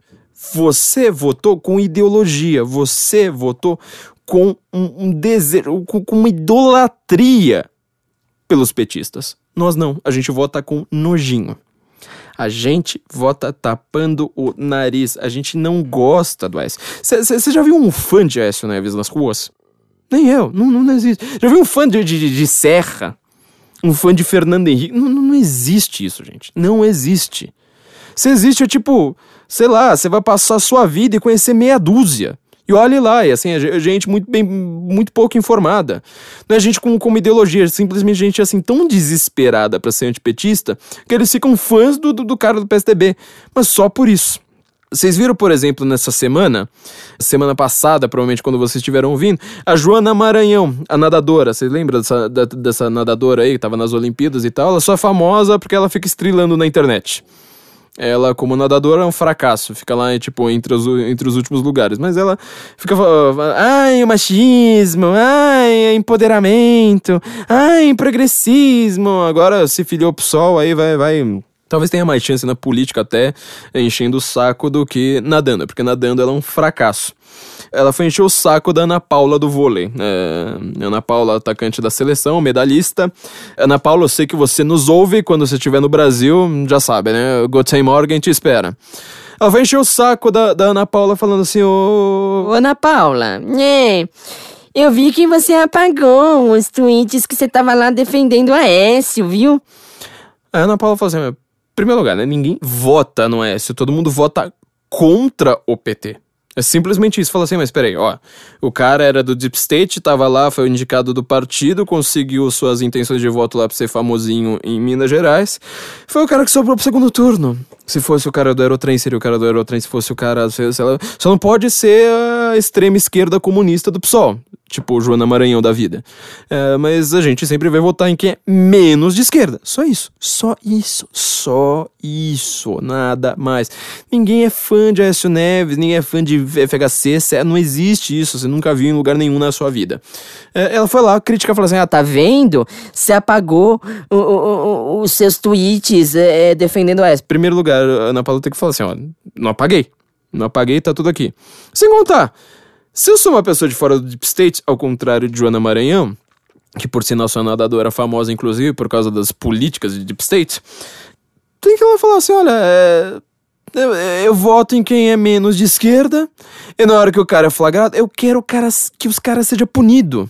Você votou com ideologia, você votou com um, um desejo, com, com uma idolatria pelos petistas. Nós não, a gente vota com nojinho. A gente vota tapando o nariz. A gente não gosta do Aécio. Você já viu um fã de Aécio Neves nas ruas? Nem eu, não, não existe. Já viu um fã de, de, de Serra? Um fã de Fernando Henrique. Não, não existe isso, gente. Não existe. Se existe, é tipo, sei lá, você vai passar a sua vida e conhecer meia dúzia. E olhe lá, e assim, é gente muito bem, muito pouco informada. Não é gente com, com uma ideologia, é simplesmente gente assim tão desesperada para ser antipetista que eles ficam fãs do, do, do cara do PSDB. Mas só por isso. Vocês viram, por exemplo, nessa semana, semana passada, provavelmente quando vocês estiveram ouvindo, a Joana Maranhão, a nadadora. Vocês lembram dessa, dessa nadadora aí que tava nas Olimpíadas e tal? Ela só é famosa porque ela fica estrilando na internet. Ela, como nadadora, é um fracasso. Fica lá, tipo, entre os, entre os últimos lugares. Mas ela fica falando, ai, o machismo, ai, empoderamento, ai, progressismo. Agora se filiou pro sol, aí vai, vai Talvez tenha mais chance na política até enchendo o saco do que nadando, porque nadando ela é um fracasso. Ela foi encher o saco da Ana Paula do vôlei. É, Ana Paula, atacante da seleção, medalhista. Ana Paula, eu sei que você nos ouve quando você estiver no Brasil, já sabe, né? Guten Morgen te espera. Ela foi encher o saco da, da Ana Paula falando assim: Ô. Ô, Ana Paula, é. Eu vi que você apagou os tweets que você tava lá defendendo a Écio, viu? A Ana Paula falou assim: primeiro lugar, né? Ninguém vota no Écio, todo mundo vota contra o PT. É simplesmente isso. Fala assim, mas peraí, ó. O cara era do Deep State, tava lá, foi indicado do partido, conseguiu suas intenções de voto lá pra ser famosinho em Minas Gerais. Foi o cara que sobrou pro segundo turno. Se fosse o cara do Aerotrem, seria o cara do Aerotrem. Se fosse o cara. Sei lá, só não pode ser a extrema esquerda comunista do PSOL tipo Joana Maranhão da vida. É, mas a gente sempre vai votar em quem é menos de esquerda. Só isso. Só isso. Só isso. Nada mais. Ninguém é fã de Aécio Neves, ninguém é fã de FHC. Não existe isso. Você nunca viu em lugar nenhum na sua vida. É, ela foi lá criticar, falou assim: ah, tá vendo? Você apagou os seus tweets é, é defendendo a Aécio. Primeiro lugar, a Ana Paula tem que falar assim: ó, não apaguei. Não apaguei, tá tudo aqui. Sem contar. Se eu sou uma pessoa de fora do Deep State, ao contrário de Joana Maranhão, que por sinal sua nadadora famosa, inclusive, por causa das políticas de Deep State, tem que ela falar assim: olha, é, eu, eu, voto em quem é menos de esquerda, e na hora que o cara é flagrado, eu quero cara, que os caras sejam punidos.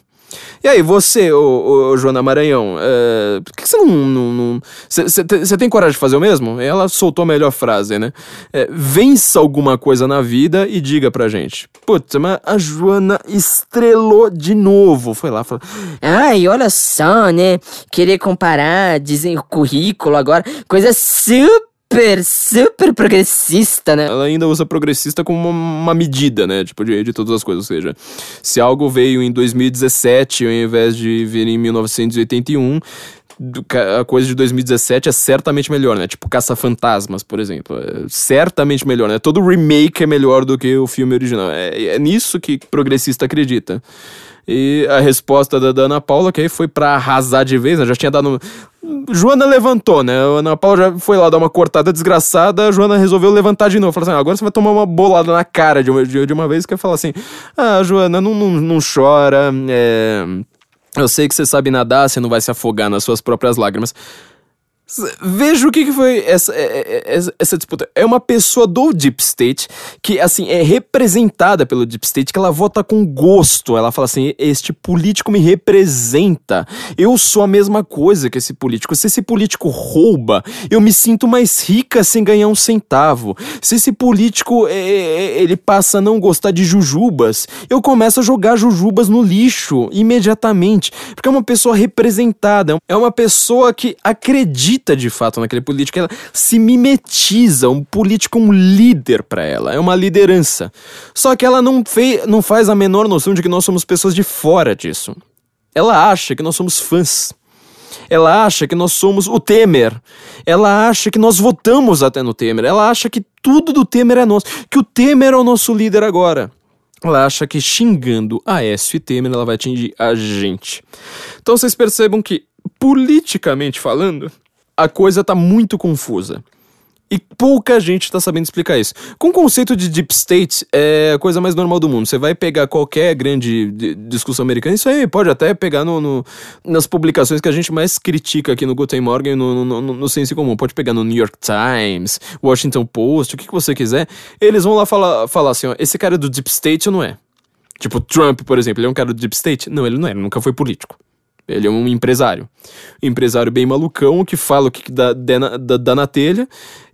E aí, você, ô, ô Joana Maranhão, é, por que você não. Você tem coragem de fazer o mesmo? Ela soltou a melhor frase, né? É, vença alguma coisa na vida e diga pra gente. Putz, mas a Joana estrelou de novo. Foi lá, falou. Ai, olha só, né? Querer comparar, dizer o currículo agora, coisa super super, super progressista, né? Ela ainda usa progressista como uma, medida, né? Tipo, de, de todas as coisas. Ou seja, se algo veio em 2017 ao invés de vir em 1981, a coisa de 2017 é certamente melhor, né? Tipo Caça-Fantasmas, por exemplo. É certamente melhor, né? Todo remake é melhor do que o filme original. É, é nisso que progressista acredita. E a resposta da, Ana Paula, que aí foi pra arrasar de vez, né? Já tinha dado. Joana levantou, né? A Ana Paula já foi lá dar uma cortada desgraçada, a Joana resolveu levantar de novo. Falou assim: ah, agora você vai tomar uma bolada na cara de uma, de, de uma vez, que ia falar assim: ah, Joana, não, não, não chora, é. Eu sei que você sabe nadar, você não vai se afogar nas suas próprias lágrimas. Veja o que, foi essa, é, é, é, essa disputa. É uma pessoa do Deep State que, assim, é representada pelo Deep State, que ela vota com gosto. Ela fala assim: este político me representa. Eu sou a mesma coisa que esse político. Se esse político rouba, eu me sinto mais rica sem ganhar um centavo. Se esse político é, ele passa a não gostar de jujubas, eu começo a jogar jujubas no lixo imediatamente. Porque é uma pessoa representada. É uma pessoa que acredita acredita de fato naquele político, ela se mimetiza, um político, um líder para ela, é uma liderança. Só que ela não, fez, não faz a menor noção de que nós somos pessoas de fora disso. Ela acha que nós somos fãs. Ela acha que nós somos o Temer. Ela acha que nós votamos até no Temer. Ela acha que tudo do Temer é nosso, que o Temer é o nosso líder agora. Ela acha que xingando a Aécio e Temer ela vai atingir a gente. Então vocês percebam que, politicamente falando, a coisa tá muito confusa. E pouca gente tá sabendo explicar isso. Com o conceito de deep state, é a coisa mais normal do mundo. Você vai pegar qualquer grande discussão americana, isso aí pode até pegar no, no, nas publicações que a gente mais critica aqui no Guten Morgen no, no, no, no Senso Comum. Pode pegar no New York Times, Washington Post, o que, que você quiser. Eles vão lá falar, falar assim: ó, esse cara é do deep state ou não é? Tipo, Trump, por exemplo, ele é um cara do deep state? Não, ele não é, ele nunca foi político. Ele é um empresário. Empresário bem malucão que fala o que dá, dá, dá na telha.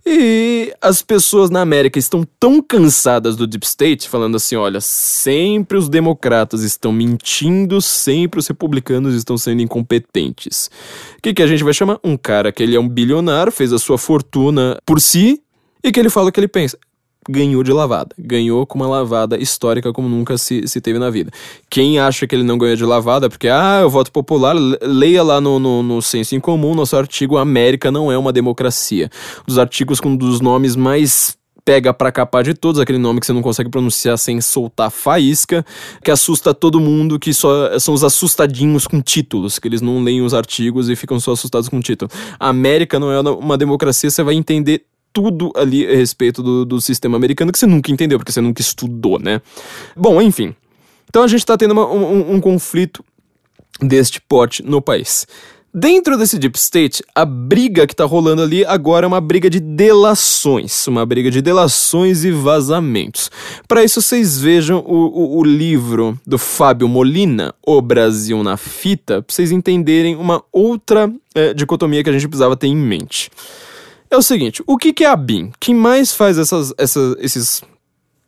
E as pessoas na América estão tão cansadas do Deep State, falando assim: olha, sempre os democratas estão mentindo, sempre os republicanos estão sendo incompetentes. O que, que a gente vai chamar? Um cara que ele é um bilionário, fez a sua fortuna por si e que ele fala o que ele pensa ganhou de lavada. Ganhou com uma lavada histórica como nunca se, se teve na vida. Quem acha que ele não ganhou de lavada, porque, ah, eu voto popular, leia lá no, no, no Senso em Comum, nosso artigo América não é uma democracia. Dos artigos com um dos nomes mais pega pra capar de todos, aquele nome que você não consegue pronunciar sem soltar faísca, que assusta todo mundo, que só são os assustadinhos com títulos, que eles não leem os artigos e ficam só assustados com título. A América não é uma democracia, você vai entender tudo ali a respeito do, do sistema americano que você nunca entendeu, porque você nunca estudou, né? Bom, enfim. Então a gente tá tendo uma, um, um conflito deste porte no país. Dentro desse Deep State, a briga que tá rolando ali agora é uma briga de delações, uma briga de delações e vazamentos. Para isso, vocês vejam o, o, o, livro do Fábio Molina, O Brasil na Fita, pra vocês entenderem uma outra é, dicotomia que a gente precisava ter em mente. É o seguinte, o que, que é a BIM? Quem mais faz essas, essas, esses,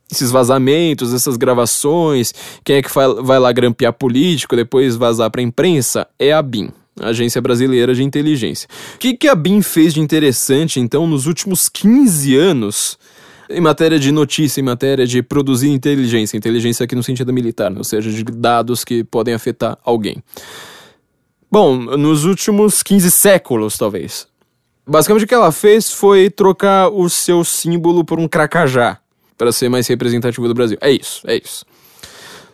esses vazamentos, essas gravações, quem é que vai, lá grampear político, depois vazar pra imprensa? É a BIM. Agência Brasileira de Inteligência. O que, que a BIM fez de interessante, então, nos últimos 15 anos em matéria de notícia, em matéria de produzir inteligência, inteligência aqui no sentido militar, né? ou seja, de dados que podem afetar alguém. Bom, nos últimos 15 séculos, talvez. Basicamente o que ela fez foi trocar o seu símbolo por um cracajá, para ser mais representativo do Brasil. É isso, é isso.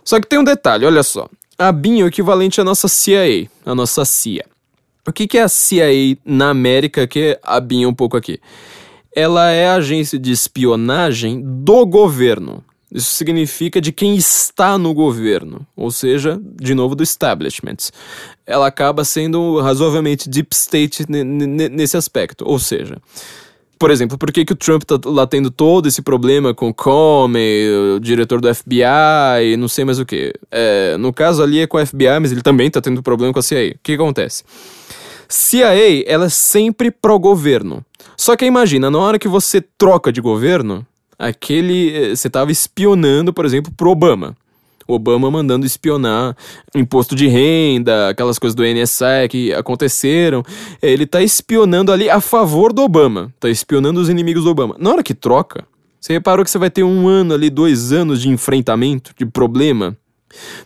Só que tem um detalhe, olha só. A BIM é o equivalente à nossa CIA, a nossa CIA. O que, que é a CIA na América, que é a BIM um pouco aqui? ela é a agência de espionagem do governo. Isso significa de quem está no governo, ou seja, de novo do establishment. Ela acaba sendo razoavelmente deep state nesse aspecto, ou seja, por exemplo, por que, que o Trump tá lá tendo todo esse problema com o Comey, o diretor do FBI, não sei mais o que. É, no caso ali é com o FBI, mas ele também tá tendo problema com a CIA. O que, que acontece? CIA, ela é sempre pró-governo. Só que imagina, na hora que você troca de governo, aquele. Eh, você estava espionando, por exemplo, pro Obama. Obama mandando espionar imposto de renda, aquelas coisas do NSA que aconteceram. Ele tá espionando ali a favor do Obama. Tá espionando os inimigos do Obama. Na hora que troca, você reparou que você vai ter um ano ali, dois anos de enfrentamento, de problema?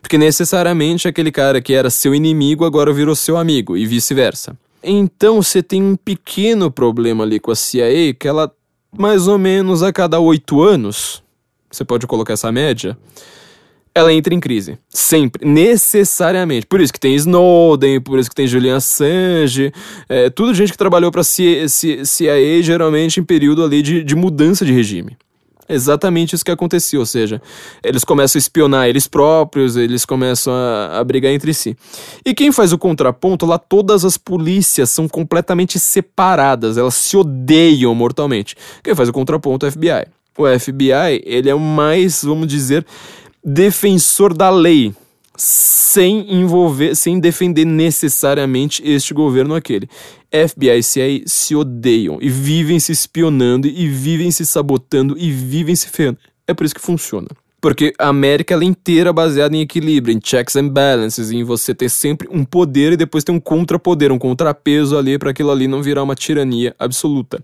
Porque necessariamente aquele cara que era seu inimigo agora virou seu amigo e vice-versa. Então você tem um pequeno problema ali com a CIA que ela, mais ou menos a cada oito anos, você pode colocar essa média, ela entra em crise. Sempre. Necessariamente. Por isso que tem Snowden, por isso que tem Julian Assange. É, tudo gente que trabalhou para CIA geralmente em período ali de, de mudança de regime exatamente isso que aconteceu, ou seja, eles começam a espionar eles próprios, eles começam a, a, brigar entre si. E quem faz o contraponto, lá todas as polícias são completamente separadas, elas se odeiam mortalmente. Quem faz o contraponto é o FBI. O FBI, ele é o mais, vamos dizer, defensor da lei sem envolver, sem defender necessariamente este governo ou aquele. FBI e CIA se odeiam e vivem se espionando e vivem se sabotando e vivem se ferrando. É por isso que funciona. Porque a América ela é inteira baseada em equilíbrio, em checks and balances, em você ter sempre um poder e depois ter um contrapoder, um contrapeso ali para aquilo ali não virar uma tirania absoluta.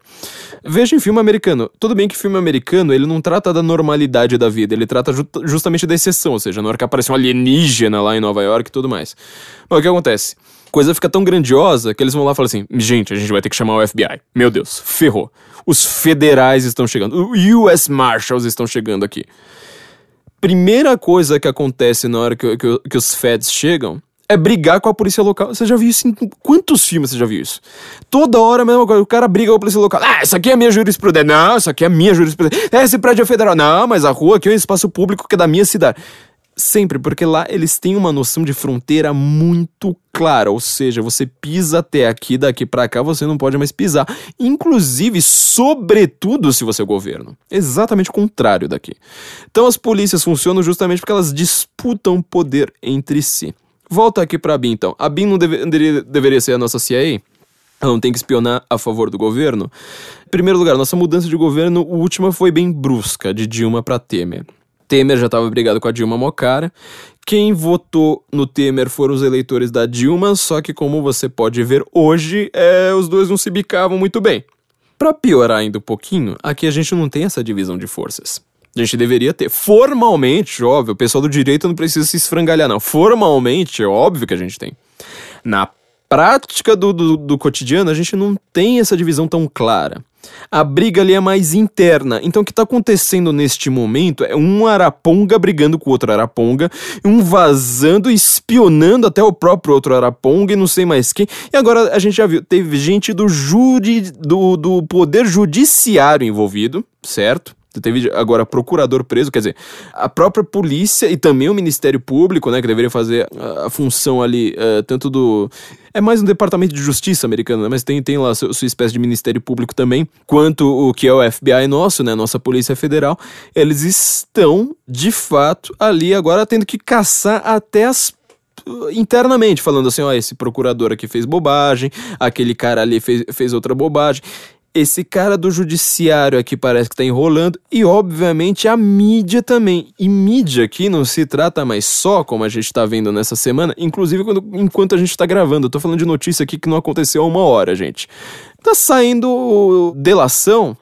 Veja em filme americano. Tudo bem que filme americano ele não trata da normalidade da vida, ele trata ju justamente da exceção, ou seja, na hora que aparece um alienígena lá em Nova York e tudo mais. Mas o que acontece? coisa fica tão grandiosa que eles vão lá e falam assim: gente, a gente vai ter que chamar o FBI. Meu Deus, ferrou. Os federais estão chegando, os US Marshals estão chegando aqui primeira coisa que acontece na hora que, que, que os feds chegam é brigar com a polícia local. Você já viu isso em quantos filmes você já viu isso? Toda hora a mesma coisa. O cara briga com a polícia local. Ah, isso aqui é minha jurisprudência. Não, isso aqui é minha jurisprudência. Esse prédio é federal. Não, mas a rua aqui é um espaço público que é da minha cidade. Sempre, porque lá eles têm uma noção de fronteira muito clara, ou seja, você pisa até aqui, daqui para cá você não pode mais pisar. Inclusive, sobretudo se você é governo. Exatamente o contrário daqui. Então as polícias funcionam justamente porque elas disputam poder entre si. Volta aqui para a então. A BIM não deve, deveria, deveria ser a nossa CIA? Ela não tem que espionar a favor do governo? Em primeiro lugar, nossa mudança de governo, última foi bem brusca, de Dilma para Temer. Temer já estava brigado com a Dilma Mocara. Quem votou no Temer foram os eleitores da Dilma, só que como você pode ver hoje, é, os dois não se bicavam muito bem. Para piorar ainda um pouquinho, aqui a gente não tem essa divisão de forças. A gente deveria ter. Formalmente, óbvio, o pessoal do direito não precisa se esfrangalhar, não. Formalmente, é óbvio que a gente tem. Na prática do, do, do cotidiano, a gente não tem essa divisão tão clara. A briga ali é mais interna. Então o que está acontecendo neste momento é um araponga brigando com outro araponga, um vazando, espionando até o próprio outro araponga e não sei mais quem. E agora a gente já viu, teve gente do júri, do, do poder judiciário envolvido, certo? Teve agora procurador preso, quer dizer, a própria polícia e também o Ministério Público, né, que deveria fazer a, a função ali, uh, tanto do. É mais um departamento de justiça americano, né, mas tem, tem lá sua, sua espécie de Ministério Público também, quanto o que é o FBI nosso, né, nossa Polícia Federal, eles estão, de fato, ali agora tendo que caçar até as internamente, falando assim, ó, esse procurador aqui fez bobagem, aquele cara ali fez, fez outra bobagem. Esse cara do judiciário aqui parece que tá enrolando e obviamente a mídia também. E mídia aqui não se trata mais só como a gente tá vendo nessa semana, inclusive quando, enquanto a gente tá gravando. Eu tô falando de notícia aqui que não aconteceu há uma hora, gente. Tá saindo delação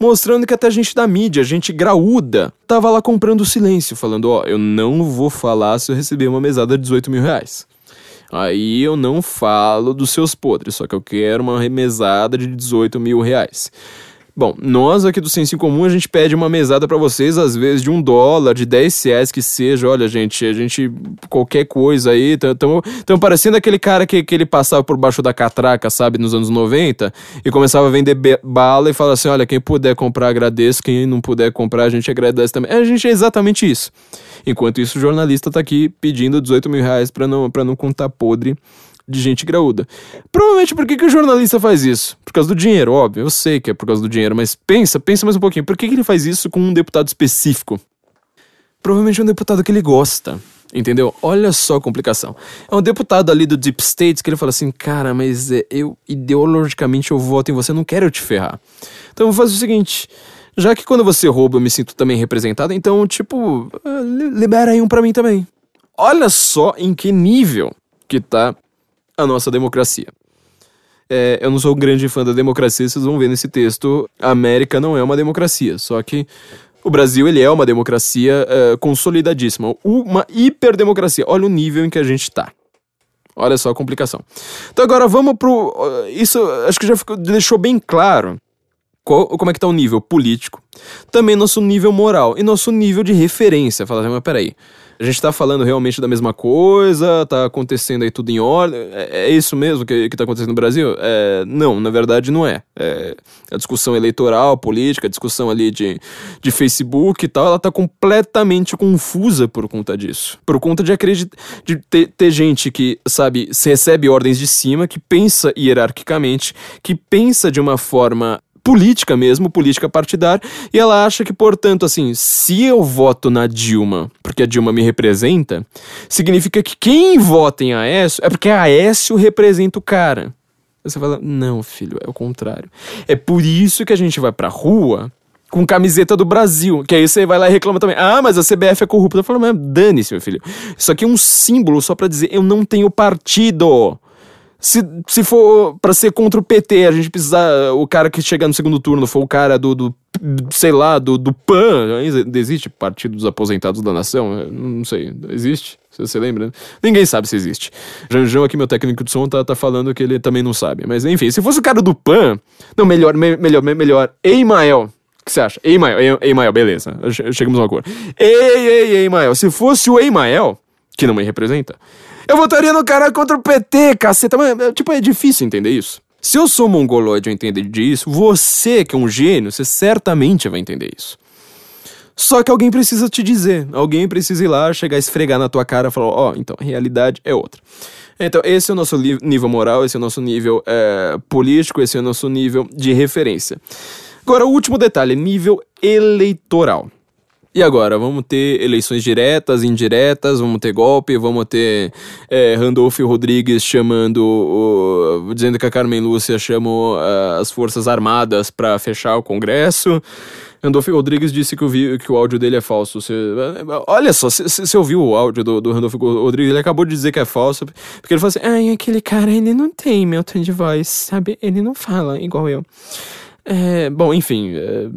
mostrando que até gente da mídia, gente graúda, tava lá comprando silêncio, falando: Ó, oh, eu não vou falar se eu receber uma mesada de 18 mil reais. Aí eu não falo dos seus podres, só que eu quero uma remesada de 18 mil reais. Bom, nós aqui do Senso Comum, a gente pede uma mesada para vocês, às vezes de um dólar, de 10 reais que seja. Olha, gente, a gente, qualquer coisa aí. Estão parecendo aquele cara que, que ele passava por baixo da catraca, sabe, nos anos 90, e começava a vender bala e falava assim: olha, quem puder comprar, agradeço, quem não puder comprar, a gente agradece também. A gente é exatamente isso. Enquanto isso, o jornalista tá aqui pedindo 18 mil reais pra não, pra não contar podre de gente graúda. Provavelmente por que, que o jornalista faz isso? Por causa do dinheiro, óbvio, eu sei que é por causa do dinheiro, mas pensa, pensa mais um pouquinho, por que, que ele faz isso com um deputado específico? Provavelmente é um deputado que ele gosta. Entendeu? Olha só a complicação. É um deputado ali do Deep State que ele fala assim: cara, mas é, eu ideologicamente eu voto em você, não quero te ferrar. Então eu vou fazer o seguinte: já que quando você rouba eu me sinto também representado, então, tipo, eh, libera aí um pra mim também. Olha só em que nível que tá a nossa democracia. É, eu não sou um grande fã da democracia, vocês vão ver nesse texto. A América não é uma democracia, só que o Brasil ele é uma democracia é, consolidadíssima, uma hiperdemocracia. Olha o nível em que a gente está. Olha só a complicação. Então agora vamos pro. Isso acho que já ficou, deixou bem claro qual, como é que tá o nível político, também nosso nível moral e nosso nível de referência. Fala, mas peraí, a gente tá falando realmente da mesma coisa, tá acontecendo aí tudo em ordem. É, é isso mesmo que, que tá acontecendo no Brasil? É, não, na verdade não é. é. A discussão eleitoral, política, a discussão ali de, de Facebook e tal, ela tá completamente confusa por conta disso. Por conta de acreditar. de ter, ter gente que, sabe, recebe ordens de cima, que pensa hierarquicamente, que pensa de uma forma política mesmo, política partidária, e ela acha que, portanto, assim, se eu voto na Dilma porque a Dilma me representa, significa que quem vota em Aécio é porque Aécio representa o cara. Você fala, não, filho, é o contrário. É por isso que a gente vai pra rua com camiseta do Brasil. Que aí você vai lá e reclama também. Ah, mas a CBF é corrupta. Eu falo, mas dane-se, meu filho. Isso aqui é um símbolo só para dizer, eu não tenho partido. Se, se for para ser contra o PT, a gente precisar. O cara que chegar no segundo turno for o cara do, do sei lá, do, do PAN. Existe Partido dos Aposentados da Nação? Não sei. Existe? Você lembra? Ninguém sabe se existe. Janjão aqui, meu técnico de som, tá, tá falando que ele também não sabe. Mas enfim, se fosse o cara do PAN. Não, melhor, me, melhor, me, melhor. Eimael. O que você acha? Eimael, Eimael, beleza. Chegamos a uma cor. Ei, ei, Eimael. Se fosse o Eimael, que não me representa, eu votaria no cara contra o PT, caceta. Mas, é, tipo, é difícil entender isso. Se eu sou mongoloide e eu entender disso, você, que é um gênio, você certamente vai entender isso. Só que alguém precisa te dizer. Alguém precisa ir lá, chegar, esfregar na tua cara e falar: Ó, oh, então, a realidade é outra. Então, esse é o nosso nível moral, esse é o nosso nível é, político, esse é o nosso nível de referência. Agora, o último detalhe: nível eleitoral. E agora, vamos ter eleições diretas, indiretas, vamos ter golpe, vamos ter é, Randolph Rodrigues chamando, o, dizendo que a Carmen Lúcia chamou uh, as Forças Armadas para fechar o Congresso. Randolph Rodrigues disse que vi, que o áudio dele é falso. Você, olha só, você ouviu o áudio do, do Randolph Rodrigues? Ele acabou de dizer que é falso, porque ele falou assim: ai, aquele cara, ele não tem meu tom de voz, sabe? Ele não fala igual eu. É, bom, enfim, é,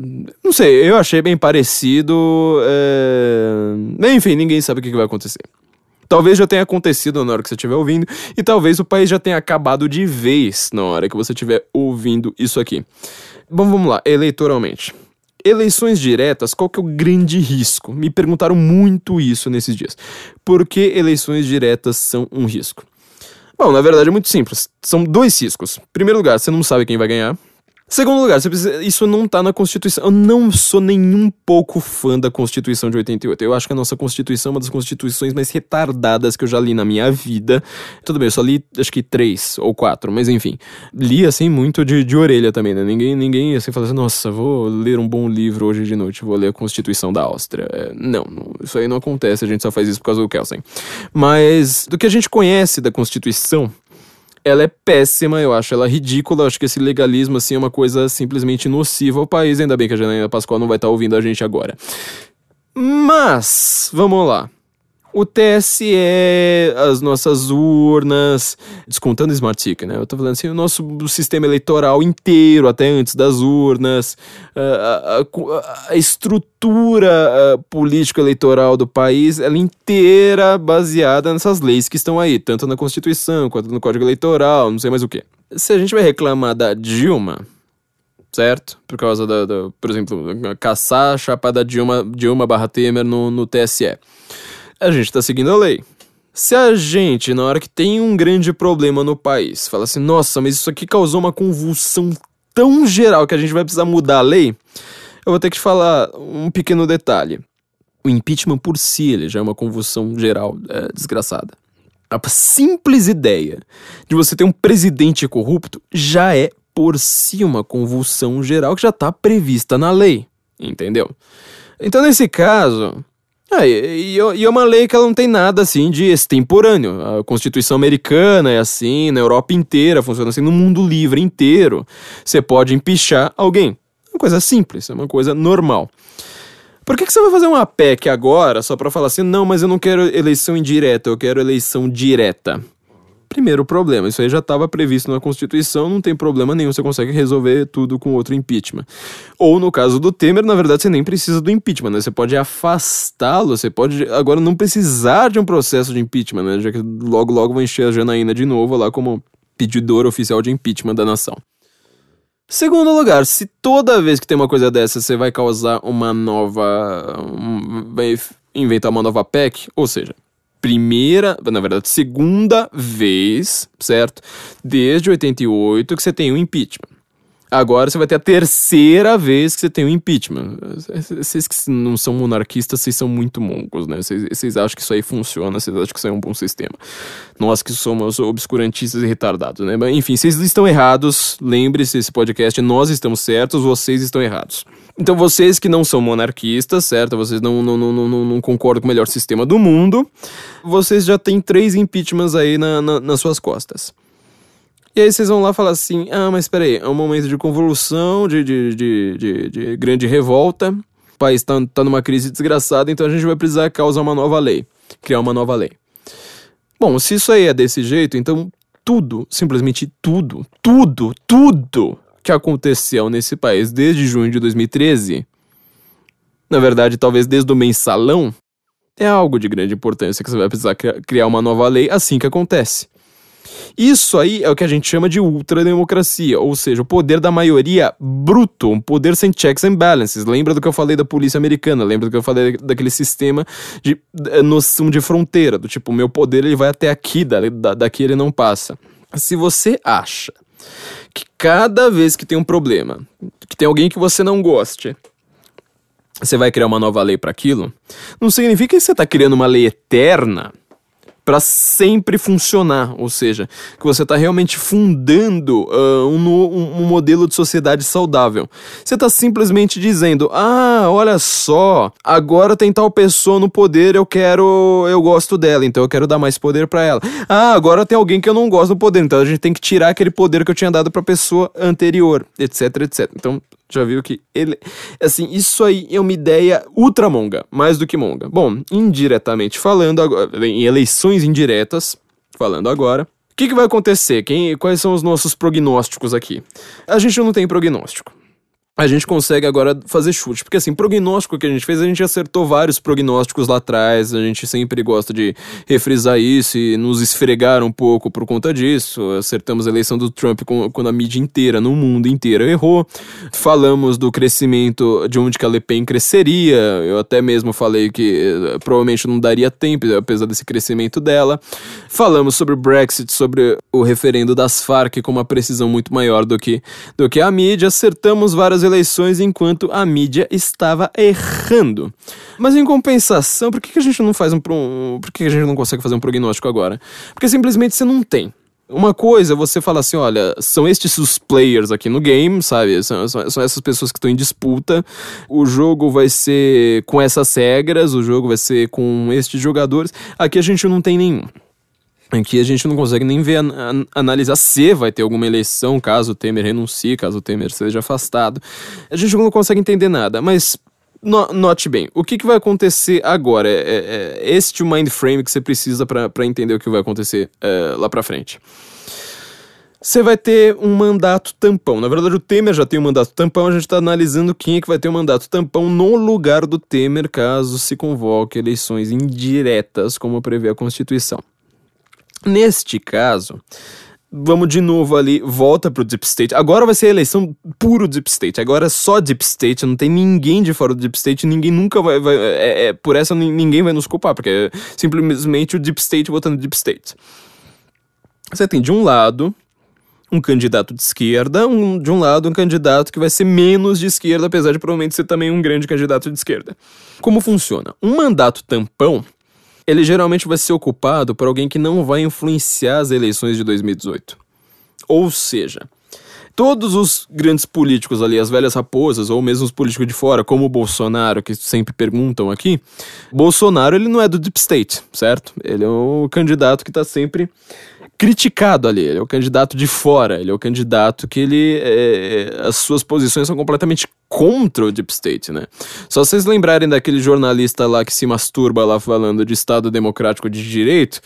não sei, eu achei bem parecido. É, enfim, ninguém sabe o que, vai acontecer. Talvez já tenha acontecido na hora que você estiver ouvindo, e talvez o país já tenha acabado de vez na hora que você estiver ouvindo isso aqui. Bom, vamos lá, eleitoralmente. Eleições diretas, qual que é o grande risco? Me perguntaram muito isso nesses dias. Por que eleições diretas são um risco? Bom, na verdade é muito simples. São dois riscos. Em primeiro lugar, você não sabe quem vai ganhar. Segundo lugar, isso não tá na Constituição. Eu não sou nenhum pouco fã da Constituição de 88. Eu acho que a nossa Constituição é uma das constituições mais retardadas que eu já li na minha vida. Tudo bem, eu só li acho que três ou quatro, mas enfim. Li assim muito de, de orelha também, né? Ninguém, ninguém assim fala assim, nossa, vou ler um bom livro hoje de noite, vou ler a Constituição da Áustria. É, não, isso aí não acontece, a gente só faz isso por causa do Kelsen. Mas do que a gente conhece da Constituição, ela é péssima, eu acho ela ridícula, eu acho que esse legalismo assim é uma coisa simplesmente nociva ao país, ainda bem que a Janaína Pascoal não vai estar ouvindo a gente agora. Mas, vamos lá o TSE, as nossas urnas, descontando o Smart Ticket, né? Eu tô falando assim, o nosso sistema eleitoral inteiro, até antes das urnas, a, a, a estrutura político-eleitoral do país, ela inteira baseada nessas leis que estão aí, tanto na Constituição quanto no Código Eleitoral, não sei mais o que. Se a gente vai reclamar da Dilma, certo? Por causa da, da por exemplo, caçar a chapa da Dilma, Dilma barra Temer no, no TSE a gente tá seguindo a lei. Se a gente, na hora que tem um grande problema no país, fala assim, nossa, mas isso aqui causou uma convulsão tão geral que a gente vai precisar mudar a lei, eu vou ter que te falar um pequeno detalhe. O impeachment por si, ele já é uma convulsão geral é, desgraçada. A simples ideia de você ter um presidente corrupto já é por si uma convulsão geral que já está prevista na lei, entendeu? Então, nesse caso, ah, e, e, é uma lei que ela não tem nada assim de extemporâneo. A Constituição americana é assim, na Europa inteira funciona assim, no mundo livre inteiro. Você pode empichar alguém. É uma coisa simples, é uma coisa normal. Por que, que você vai fazer uma PEC agora só para falar assim, não, mas eu não quero eleição indireta, eu quero eleição direta? Primeiro problema, isso aí já estava previsto na Constituição, não tem problema nenhum, você consegue resolver tudo com outro impeachment. Ou no caso do Temer, na verdade, você nem precisa do impeachment, né? Você pode afastá-lo, você pode agora não precisar de um processo de impeachment, né? Já que logo logo vai encher a Janaína de novo lá como pedidor oficial de impeachment da nação. Segundo lugar, se toda vez que tem uma coisa dessa você vai causar uma nova. Um, vai inventar uma nova PEC, ou seja, primeira, na verdade, segunda vez, certo? Desde 88 que você tem o impeachment. Agora você vai ter a terceira vez que você tem um impeachment. Vocês que não são monarquistas, vocês são muito mongos, né? Vocês acham que isso aí funciona, vocês acham que isso aí é um bom sistema. Nós que somos obscurantistas e retardados, né? Mas, enfim, vocês estão errados. Lembre-se, esse podcast, nós estamos certos, vocês estão errados. Então, vocês que não são monarquistas, certo? Vocês não, não, não, não, não concordam com o melhor sistema do mundo, vocês já têm três impeachments aí na, na, nas suas costas. E aí vocês vão lá falar assim: ah, mas peraí, é um momento de convulsão, de, de, de, de, de grande revolta, o país está tá numa crise desgraçada, então a gente vai precisar causar uma nova lei, criar uma nova lei. Bom, se isso aí é desse jeito, então tudo, simplesmente tudo, tudo, tudo que aconteceu nesse país desde junho de 2013, na verdade, talvez desde o mensalão, é algo de grande importância que você vai precisar criar uma nova lei assim que acontece. Isso aí é o que a gente chama de ultrademocracia, ou seja, o poder da maioria bruto, um poder sem checks and balances. Lembra do que eu falei da polícia americana? Lembra do que eu falei daquele sistema de noção de fronteira, do tipo, meu poder ele vai até aqui, daqui ele não passa. Se você acha que cada vez que tem um problema, que tem alguém que você não goste, você vai criar uma nova lei para aquilo, não significa que você está criando uma lei eterna para sempre funcionar, ou seja, que você está realmente fundando uh, um, um, modelo de sociedade saudável. Você está simplesmente dizendo: ah, olha só, agora tem tal pessoa no poder, eu quero, eu gosto dela, então eu quero dar mais poder para ela. Ah, agora tem alguém que eu não gosto do poder, então a gente tem que tirar aquele poder que eu tinha dado para a pessoa anterior, etc, etc. Então já viu que ele. Assim, isso aí é uma ideia ultra monga, mais do que monga. Bom, indiretamente falando, agora, em eleições indiretas, falando agora. O que, que vai acontecer? Quem, quais são os nossos prognósticos aqui? A gente não tem prognóstico a gente consegue agora fazer chute. Porque assim, prognóstico que a gente fez, a gente acertou vários prognósticos lá atrás, a gente sempre gosta de refrisar isso e nos esfregar um pouco por conta disso. Acertamos a eleição do Trump quando a mídia inteira, no mundo inteiro, errou. Falamos do crescimento, de onde que a Le Pen cresceria. Eu até mesmo falei que eh, provavelmente não daria tempo, apesar desse crescimento dela. Falamos sobre o Brexit, sobre o referendo das Farc com uma precisão muito maior do que, do que a mídia. Acertamos várias eleições enquanto a mídia estava errando. Mas em compensação, por que a gente não faz um. Por que a gente não consegue fazer um prognóstico agora? Porque simplesmente você não tem. Uma coisa, você fala assim, olha, são estes os players aqui no game, sabe? São, são, são, essas pessoas que estão em disputa. O jogo vai ser com essas regras, o jogo vai ser com estes jogadores. Aqui a gente não tem nenhum. Aqui a gente não consegue nem ver, an analisar se vai ter alguma eleição caso o Temer renuncie, caso o Temer seja afastado. A gente não consegue entender nada, mas no, note bem, o que, que vai acontecer agora? É, é, é este o mind frame que você precisa para entender o que vai acontecer é, lá para frente. Você vai ter um mandato tampão. Na verdade, o Temer já tem um mandato tampão. A gente está analisando quem é que vai ter um mandato tampão no lugar do Temer, caso se convoque eleições indiretas, como prevê a Constituição. Neste caso, vamos de novo ali, volta pro Deep State. Agora vai ser a eleição puro Deep State. Agora é só Deep State, não tem ninguém de fora do Deep State, ninguém nunca vai. vai é, é, por essa ninguém vai nos culpar, porque é simplesmente o Deep State votando Deep State. Você tem de um lado um candidato de esquerda, um, de um lado um candidato que vai ser menos de esquerda, apesar de provavelmente ser também um grande candidato de esquerda. Como funciona? Um mandato tampão ele geralmente vai ser ocupado por alguém que não vai influenciar as eleições de 2018. Ou seja, todos os grandes políticos ali, as velhas raposas, ou mesmo os políticos de fora, como o Bolsonaro, que sempre perguntam aqui, Bolsonaro ele não é do Deep State, certo? Ele é o candidato que está sempre criticado ali. Ele é o candidato de fora. Ele é o candidato que ele. É, as suas posições são completamente contra o Deep State, né? Só vocês lembrarem daquele jornalista lá que se masturba lá falando de Estado Democrático de Direito,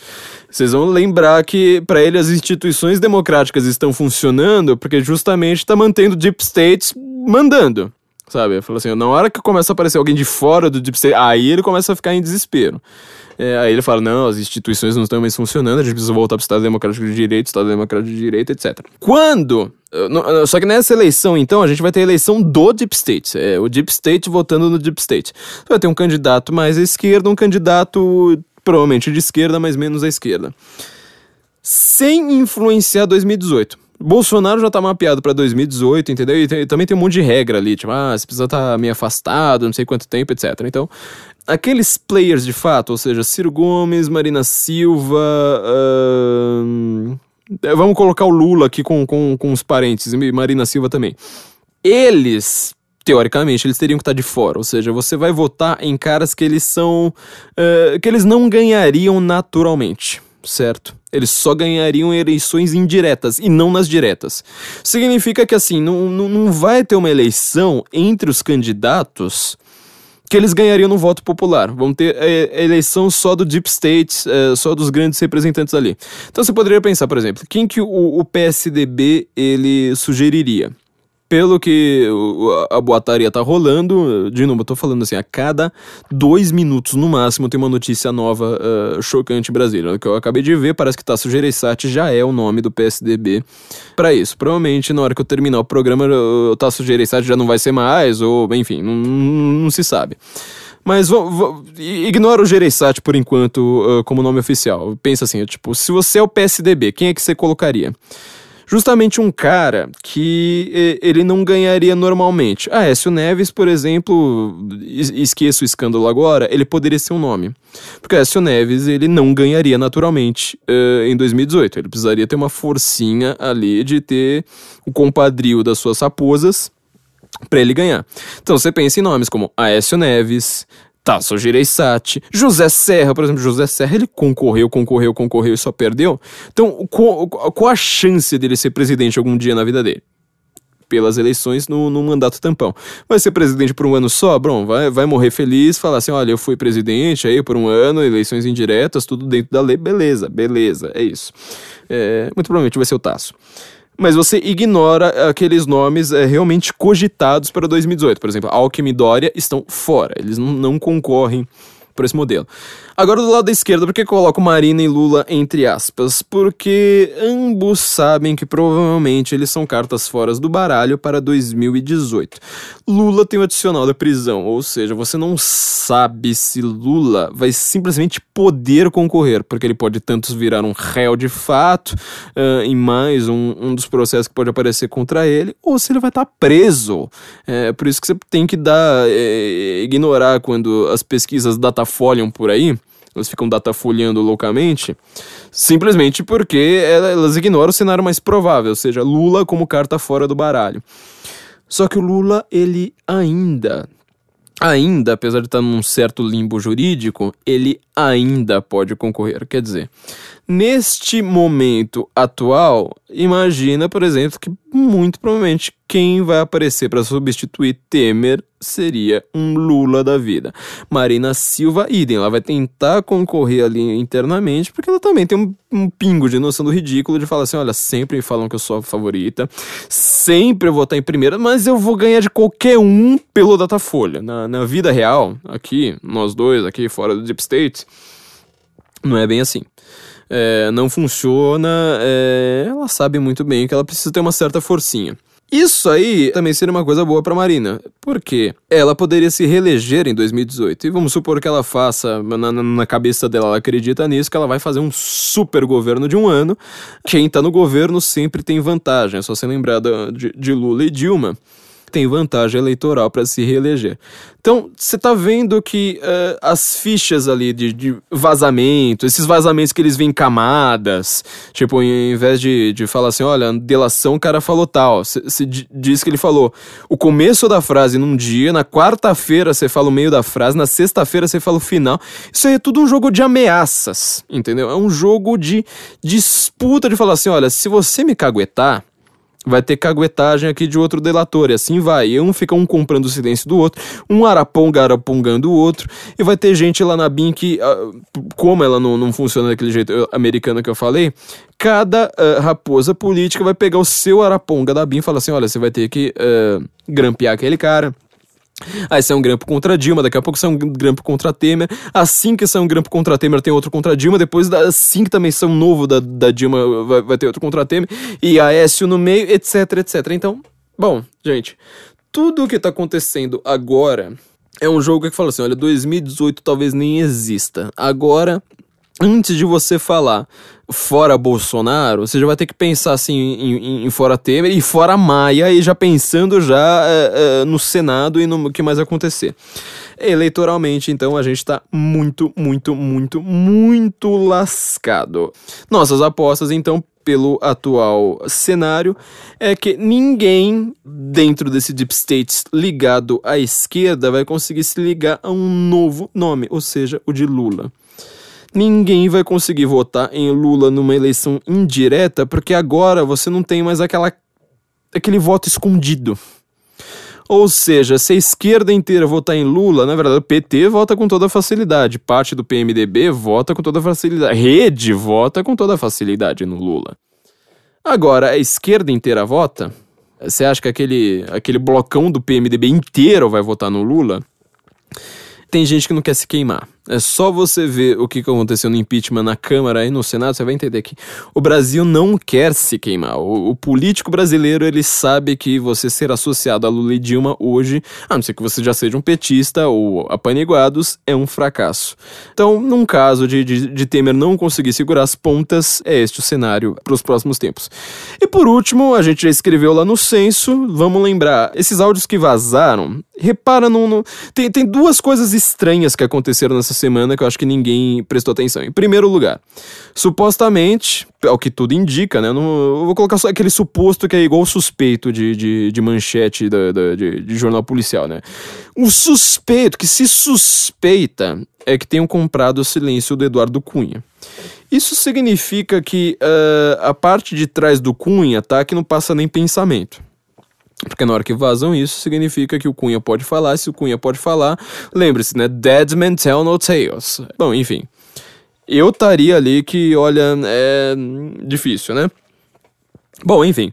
vocês vão lembrar que para ele as instituições democráticas estão funcionando porque justamente está mantendo o Deep State mandando. Sabe? Falou assim: na hora que começa a aparecer alguém de fora do Deep State, aí ele começa a ficar em desespero. É, aí ele fala: não, as instituições não estão mais funcionando, a gente precisa voltar para o Estado Democrático de Direito, Estado Democrático de Direito, etc. Quando. Só que nessa eleição, então, a gente vai ter a eleição do Deep State. É, o Deep State votando no Deep State. Vai ter um candidato mais à esquerda, um candidato provavelmente de esquerda, mas menos à esquerda. Sem influenciar 2018. Bolsonaro já tá mapeado para 2018, entendeu? E, tem, também tem um monte de regra ali, tipo, ah, você precisa estar tá meio afastado, não sei quanto tempo, etc. Então, aqueles players de fato, ou seja, Ciro Gomes, Marina Silva. Uh, vamos colocar o Lula aqui com, com, com os parentes, e Marina Silva também. Eles teoricamente, eles teriam que estar de fora. Ou seja, você vai votar em caras que eles são. Uh, que eles não ganhariam naturalmente, certo? Eles só ganhariam eleições indiretas e não nas diretas. Significa que, assim, não, não, não vai ter uma eleição entre os candidatos que eles ganhariam no voto popular. Vão ter é, eleição só do deep state, é, só dos grandes representantes ali. Então você poderia pensar, por exemplo, quem que o, o PSDB ele sugeriria? Pelo que a boataria tá rolando, de novo, eu tô falando assim, a cada dois minutos no máximo tem uma notícia nova uh, chocante em Brasília. O que eu acabei de ver, parece que Tasso Gereissati já é o nome do PSDB para isso. Provavelmente na hora que eu terminar o programa, o Tasso Gereissati já não vai ser mais, ou enfim, não, não se sabe. Mas ignora o Gereissati por enquanto uh, como nome oficial. Pensa assim, tipo, se você é o PSDB, quem é que você colocaria? Justamente um cara que ele não ganharia normalmente. Ah, Écio Neves, por exemplo, esqueço o escândalo agora, ele poderia ser um nome. Porque Écio Neves, ele não ganharia naturalmente uh, em 2018. Ele precisaria ter uma forcinha ali de ter o compadrio das suas raposas para ele ganhar. Então você pensa em nomes como Aécio Neves, Tasso Gereissati, José Serra, por exemplo, José Serra, ele concorreu, concorreu, concorreu e só perdeu. Então, qual, qual a chance dele ser presidente algum dia na vida dele? Pelas eleições no, no mandato tampão. Vai ser presidente por um ano só? Bom, vai, vai morrer feliz, falar assim: olha, eu fui presidente aí por um ano, eleições indiretas, tudo dentro da lei, beleza, beleza, é isso. É, muito provavelmente vai ser o Tasso mas você ignora aqueles nomes é, realmente cogitados para 2018. Por exemplo, Alckmin e Dória estão fora, eles não, não concorrem por esse modelo. Agora, do lado da esquerda, por que coloco Marina e Lula entre aspas? Porque ambos sabem que provavelmente eles são cartas fora do baralho para 2018. Lula tem o adicional da prisão, ou seja, você não sabe se Lula vai simplesmente poder concorrer, porque ele pode tanto virar um réu de fato uh, em mais um, um, dos processos que pode aparecer contra ele, ou se ele vai estar tá preso. É por isso que você tem que dar, é, ignorar quando as pesquisas datafolham por aí elas ficam datafolhando loucamente, simplesmente porque elas ignoram o cenário mais provável, ou seja, Lula como carta fora do baralho. Só que o Lula, ele ainda ainda, apesar de estar num certo limbo jurídico, ele ainda pode concorrer. Quer dizer, neste momento atual, imagina, por exemplo, que muito provavelmente quem vai aparecer para substituir Temer seria um Lula da vida. Marina Silva, idem, ela vai tentar concorrer ali internamente, porque ela também tem um, um pingo de noção do ridículo de falar assim: olha, sempre falam que eu sou a favorita, sempre eu vou estar em primeira, mas eu vou ganhar de qualquer um pelo Datafolha. Na, na vida real, aqui, nós dois, aqui fora do Deep State, não é bem assim. É, não funciona, é, ela sabe muito bem que ela precisa ter uma certa forcinha. Isso aí também seria uma coisa boa para Marina, porque ela poderia se reeleger em 2018. E vamos supor que ela faça, na, na, cabeça dela, ela acredita nisso, que ela vai fazer um super governo de um ano. Quem tá no governo sempre tem vantagem, é só ser lembrada de, de Lula e Dilma tem vantagem eleitoral para se reeleger. Então, você está vendo que uh, as fichas ali de, de, vazamento, esses vazamentos que eles vêm em camadas, tipo, em vez de, de falar assim, olha, delação o cara falou tal, você diz que ele falou o começo da frase num dia, na quarta-feira você fala o meio da frase, na sexta-feira você fala o final. Isso aí é tudo um jogo de ameaças, entendeu? É um jogo de disputa de falar assim, olha, se você me caguetar, vai ter caguetagem aqui de outro delator, e assim vai. E um fica um comprando o silêncio do outro, um araponga arapongando o outro, e vai ter gente lá na BIM que, uh, como ela não, não funciona daquele jeito americano que eu falei, cada uh, raposa política vai pegar o seu araponga da BIM e falar assim: olha, você vai ter que uh, grampear aquele cara Aí sai um grampo contra Dilma, daqui a pouco sai um grampo contra Temer. Assim que sai um grampo contra Temer, tem outro contra Dilma. Depois, assim que também sai um novo da, da Dilma, vai, vai ter outro contra Temer. E Aécio no meio, etc, etc. Então, bom, gente, tudo o que tá acontecendo agora é um jogo que fala assim: olha, 2018 talvez nem exista. Agora antes de você falar fora Bolsonaro, você já vai ter que pensar assim em, em fora Temer e fora Maia e já pensando já é, é, no Senado e no que mais acontecer. Eleitoralmente, então, a gente tá muito, muito, muito, muito lascado. Nossas apostas, então, pelo atual cenário, é que ninguém dentro desse deep state ligado à esquerda vai conseguir se ligar a um novo nome, ou seja, o de Lula ninguém vai conseguir votar em Lula numa eleição indireta, porque agora você não tem mais aquela aquele voto escondido. Ou seja, se a esquerda inteira votar em Lula, na verdade o PT vota com toda facilidade, parte do PMDB vota com toda facilidade, rede vota com toda facilidade no Lula. Agora, a esquerda inteira vota? Você acha que aquele, aquele blocão do PMDB inteiro vai votar no Lula? Tem gente que não quer se queimar. É só você ver o que aconteceu no impeachment na Câmara e no Senado, você vai entender que o Brasil não quer se queimar. O, o, político brasileiro, ele sabe que você ser associado a Lula e Dilma hoje, a não ser que você já seja um petista ou apaniguados, é um fracasso. Então, num caso de, de, de Temer não conseguir segurar as pontas, é este o cenário para os próximos tempos. E por último, a gente já escreveu lá no censo, vamos lembrar, esses áudios que vazaram, repara no... no tem, tem duas coisas estranhas que aconteceram nessa semana que eu acho que ninguém prestou atenção. Em primeiro lugar, supostamente, ao que tudo indica, né? Eu, não, eu vou colocar só aquele suposto que é igual suspeito de, de, de manchete da, da de, de jornal policial, né? O suspeito, que se suspeita, é que tenham comprado o silêncio do Eduardo Cunha. Isso significa que uh, a parte de trás do Cunha tá que não passa nem pensamento. Porque na hora que vazam isso, significa que o Cunha pode falar. Se o Cunha pode falar, lembre-se, né? Dead men tell no tales. Bom, enfim. Eu estaria ali que, olha, é difícil, né? Bom, enfim.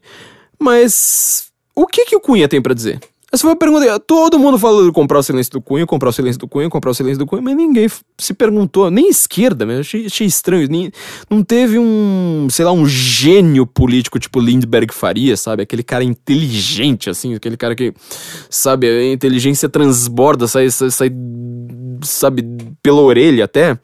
Mas o que, que o Cunha tem para dizer? Essa foi a pergunta. Todo mundo falou de comprar o silêncio do Cunha, comprar o silêncio do Cunha, comprar o silêncio do Cunha, mas ninguém se perguntou, nem esquerda, mas achei, achei estranho. Nem, não teve um, sei lá, um gênio político tipo Lindbergh Faria, sabe? Aquele cara inteligente, assim, aquele cara que, sabe, a inteligência transborda, sai, sai, sai sabe, pela orelha até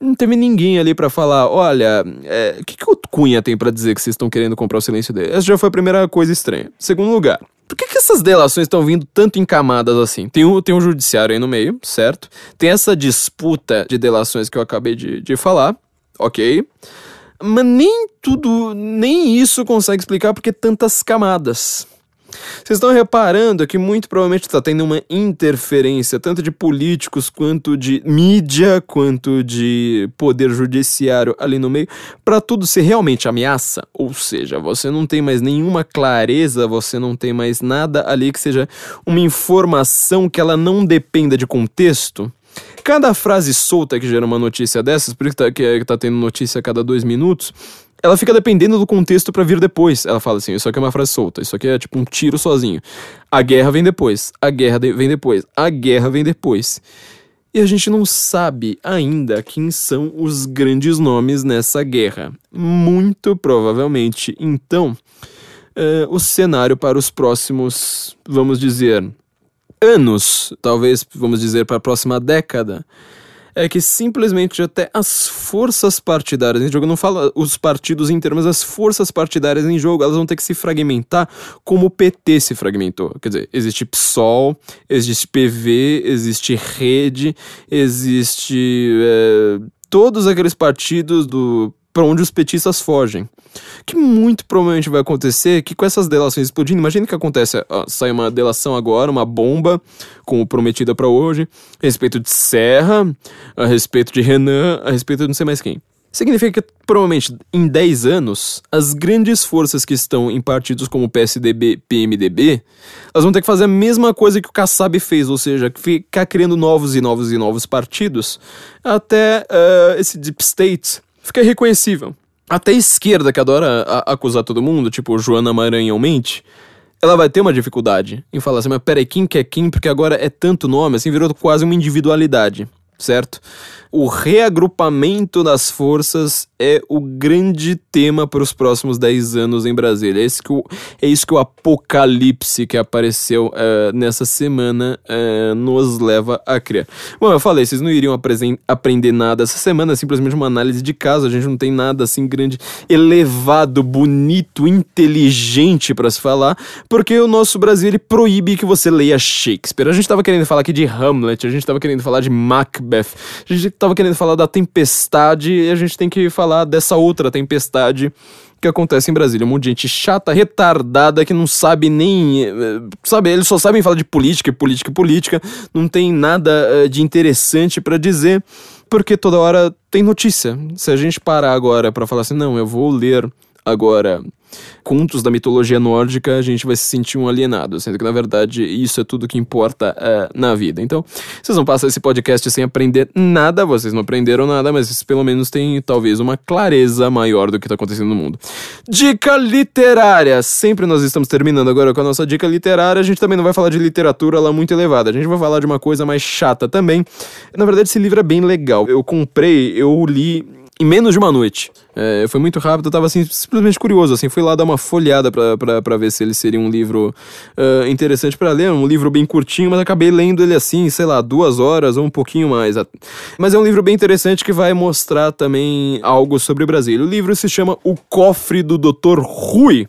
não teve ninguém ali para falar, olha, é, o que, que o Cunha tem para dizer que vocês estão querendo comprar o silêncio dele? Essa já foi a primeira coisa estranha. Segundo lugar, por que, que essas delações estão vindo tanto em camadas assim? Tem um, tem um judiciário aí no meio, certo? Tem essa disputa de delações que eu acabei de, de falar, ok? Mas nem tudo, nem isso consegue explicar porque tantas camadas. Vocês estão reparando que muito provavelmente está tendo uma interferência, tanto de políticos, quanto de mídia, quanto de poder judiciário ali no meio, para tudo ser realmente ameaça. Ou seja, você não tem mais nenhuma clareza, você não tem mais nada ali que seja uma informação que ela não dependa de contexto. Cada frase solta que gera uma notícia dessas, por isso que tá, que tá tendo notícia a cada dois minutos, ela fica dependendo do contexto para vir depois. Ela fala assim: isso aqui é uma frase solta, isso aqui é tipo um tiro sozinho. A guerra vem depois, a guerra vem depois, a guerra vem depois. E a gente não sabe ainda quem são os grandes nomes nessa guerra. Muito provavelmente, então, uh, o cenário para os próximos, vamos dizer, anos, talvez vamos dizer para a próxima década, é que simplesmente até as forças partidárias em jogo, não fala os partidos em termos, as forças partidárias em jogo, elas vão ter que se fragmentar como o PT se fragmentou. Quer dizer, existe PSOL, existe PV, existe Rede, existe é, todos aqueles partidos do para onde os petistas fogem. Que muito provavelmente vai acontecer que com essas delações explodindo, imagine que acontece, ó, sai uma delação agora, uma bomba, como prometida para hoje, a respeito de Serra, a respeito de Renan, a respeito de não sei mais quem. Significa que provavelmente em 10 anos, as grandes forças que estão em partidos como PSDB, PMDB, elas vão ter que fazer a mesma coisa que o Kassab fez, ou seja, ficar criando novos e novos e novos partidos, até uh, esse deep state fica irreconhecível. Até a esquerda, que adora acusar todo mundo, tipo Joana Maranhão mente, ela vai ter uma dificuldade em falar assim, mas peraí, quem que é quem? Porque agora é tanto nome, assim, virou quase uma individualidade, certo? O reagrupamento das forças é o grande tema para os próximos 10 anos em Brasília. É isso que o, é isso que o apocalipse que apareceu uh, nessa semana uh, nos leva a criar. Bom, eu falei, vocês não iriam aprender nada essa semana, é simplesmente uma análise de caso. A gente não tem nada assim grande, elevado, bonito, inteligente para se falar, porque o nosso Brasil ele proíbe que você leia Shakespeare. A gente estava querendo falar aqui de Hamlet, a gente estava querendo falar de Macbeth, a gente tava querendo falar da tempestade e a gente tem que falar dessa outra tempestade que acontece em Brasília. Um monte de gente chata, retardada, que não sabe nem. Eh, sabe, eles só sabem falar de política, política, política. Não tem nada uh, de interessante para dizer, porque toda hora tem notícia. Se a gente parar agora para falar assim, não, eu vou ler agora contos da mitologia nórdica, a gente vai se sentir um alienado, sendo que na verdade isso é tudo que importa uh, na vida. Então, vocês não passam esse podcast sem aprender nada, vocês não aprenderam nada, mas pelo menos têm talvez uma clareza maior do que está acontecendo no mundo. Dica literária! Sempre nós estamos terminando agora com a nossa dica literária, a gente também não vai falar de literatura lá muito elevada, a gente vai falar de uma coisa mais chata também. Na verdade, esse livro é bem legal. Eu comprei, eu li em menos de uma noite. É, foi muito rápido, eu tava assim, simplesmente curioso, assim, fui lá dar uma folhada para ver se ele seria um livro uh, interessante para ler, um livro bem curtinho, mas acabei lendo ele assim, sei lá, duas horas ou um pouquinho mais. Mas é um livro bem interessante que vai mostrar também algo sobre o Brasil. O livro se chama O Cofre do Dr. Rui.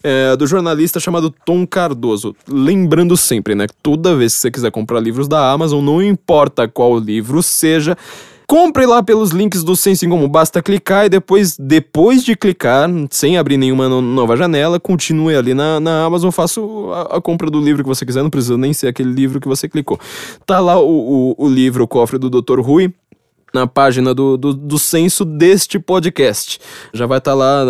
É, do jornalista chamado Tom Cardoso. Lembrando sempre, né? Toda vez que você quiser comprar livros da Amazon, não importa qual livro seja, Compre lá pelos links do Senso em Comum. Basta clicar e depois, depois de clicar, sem abrir nenhuma no nova janela, continue ali na, na Amazon, faça a, a, compra do livro que você quiser. Não precisa nem ser aquele livro que você clicou. Tá lá o, o, o livro, o cofre do Dr. Rui na página do, do, do censo deste podcast. Já vai estar tá lá,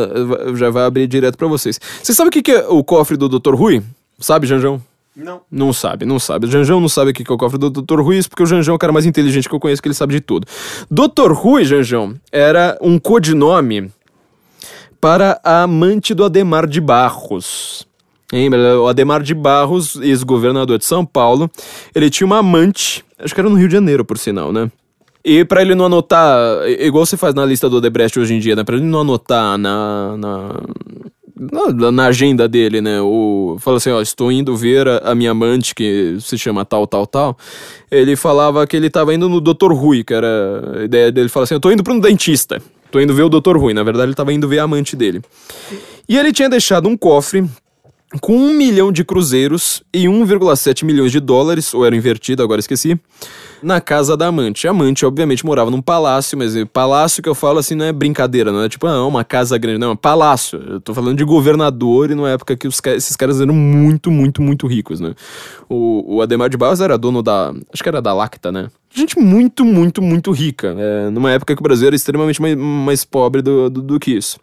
já vai abrir direto para vocês. Você sabe o que, que é o cofre do Dr. Rui? Sabe, Janjão? Não. Não sabe, não sabe. O Janjão não sabe o que é o cofre do Dr. Rui, porque o Janjão é o cara mais inteligente que eu conheço, que ele sabe de tudo. Dr. Rui, Janjão, era um codinome para a amante do Ademar de Barros. Lembra? O Ademar de Barros, ex-governador de São Paulo, ele tinha uma amante, acho que era no Rio de Janeiro, por sinal, né? E para ele não anotar, igual você faz na lista do Odebrecht hoje em dia, né? Pra ele não anotar na, na, na, na, agenda dele, né? O, fala assim, ó, estou indo ver a, a, minha amante, que se chama tal, tal, tal. Ele falava que ele estava indo no Dr. Rui, que era a ideia dele. Fala assim, eu tô indo para um dentista. Tô indo ver o Dr. Rui. Na verdade, ele estava indo ver a amante dele. E ele tinha deixado um cofre com um milhão de cruzeiros e 1,7 milhões de dólares, ou era invertido, agora esqueci, na casa da amante. A amante, obviamente, morava num palácio, mas palácio que eu falo assim não é brincadeira, não é tipo, ah, uma casa grande, não, é um palácio. Eu tô falando de governador e numa época que os, esses caras eram muito, muito, muito ricos, né? O, o Ademar de Barros era dono da, acho que era da Lacta, né? Gente muito, muito, muito rica, é, numa época que o Brasil era extremamente mais, mais pobre do, do, do que isso.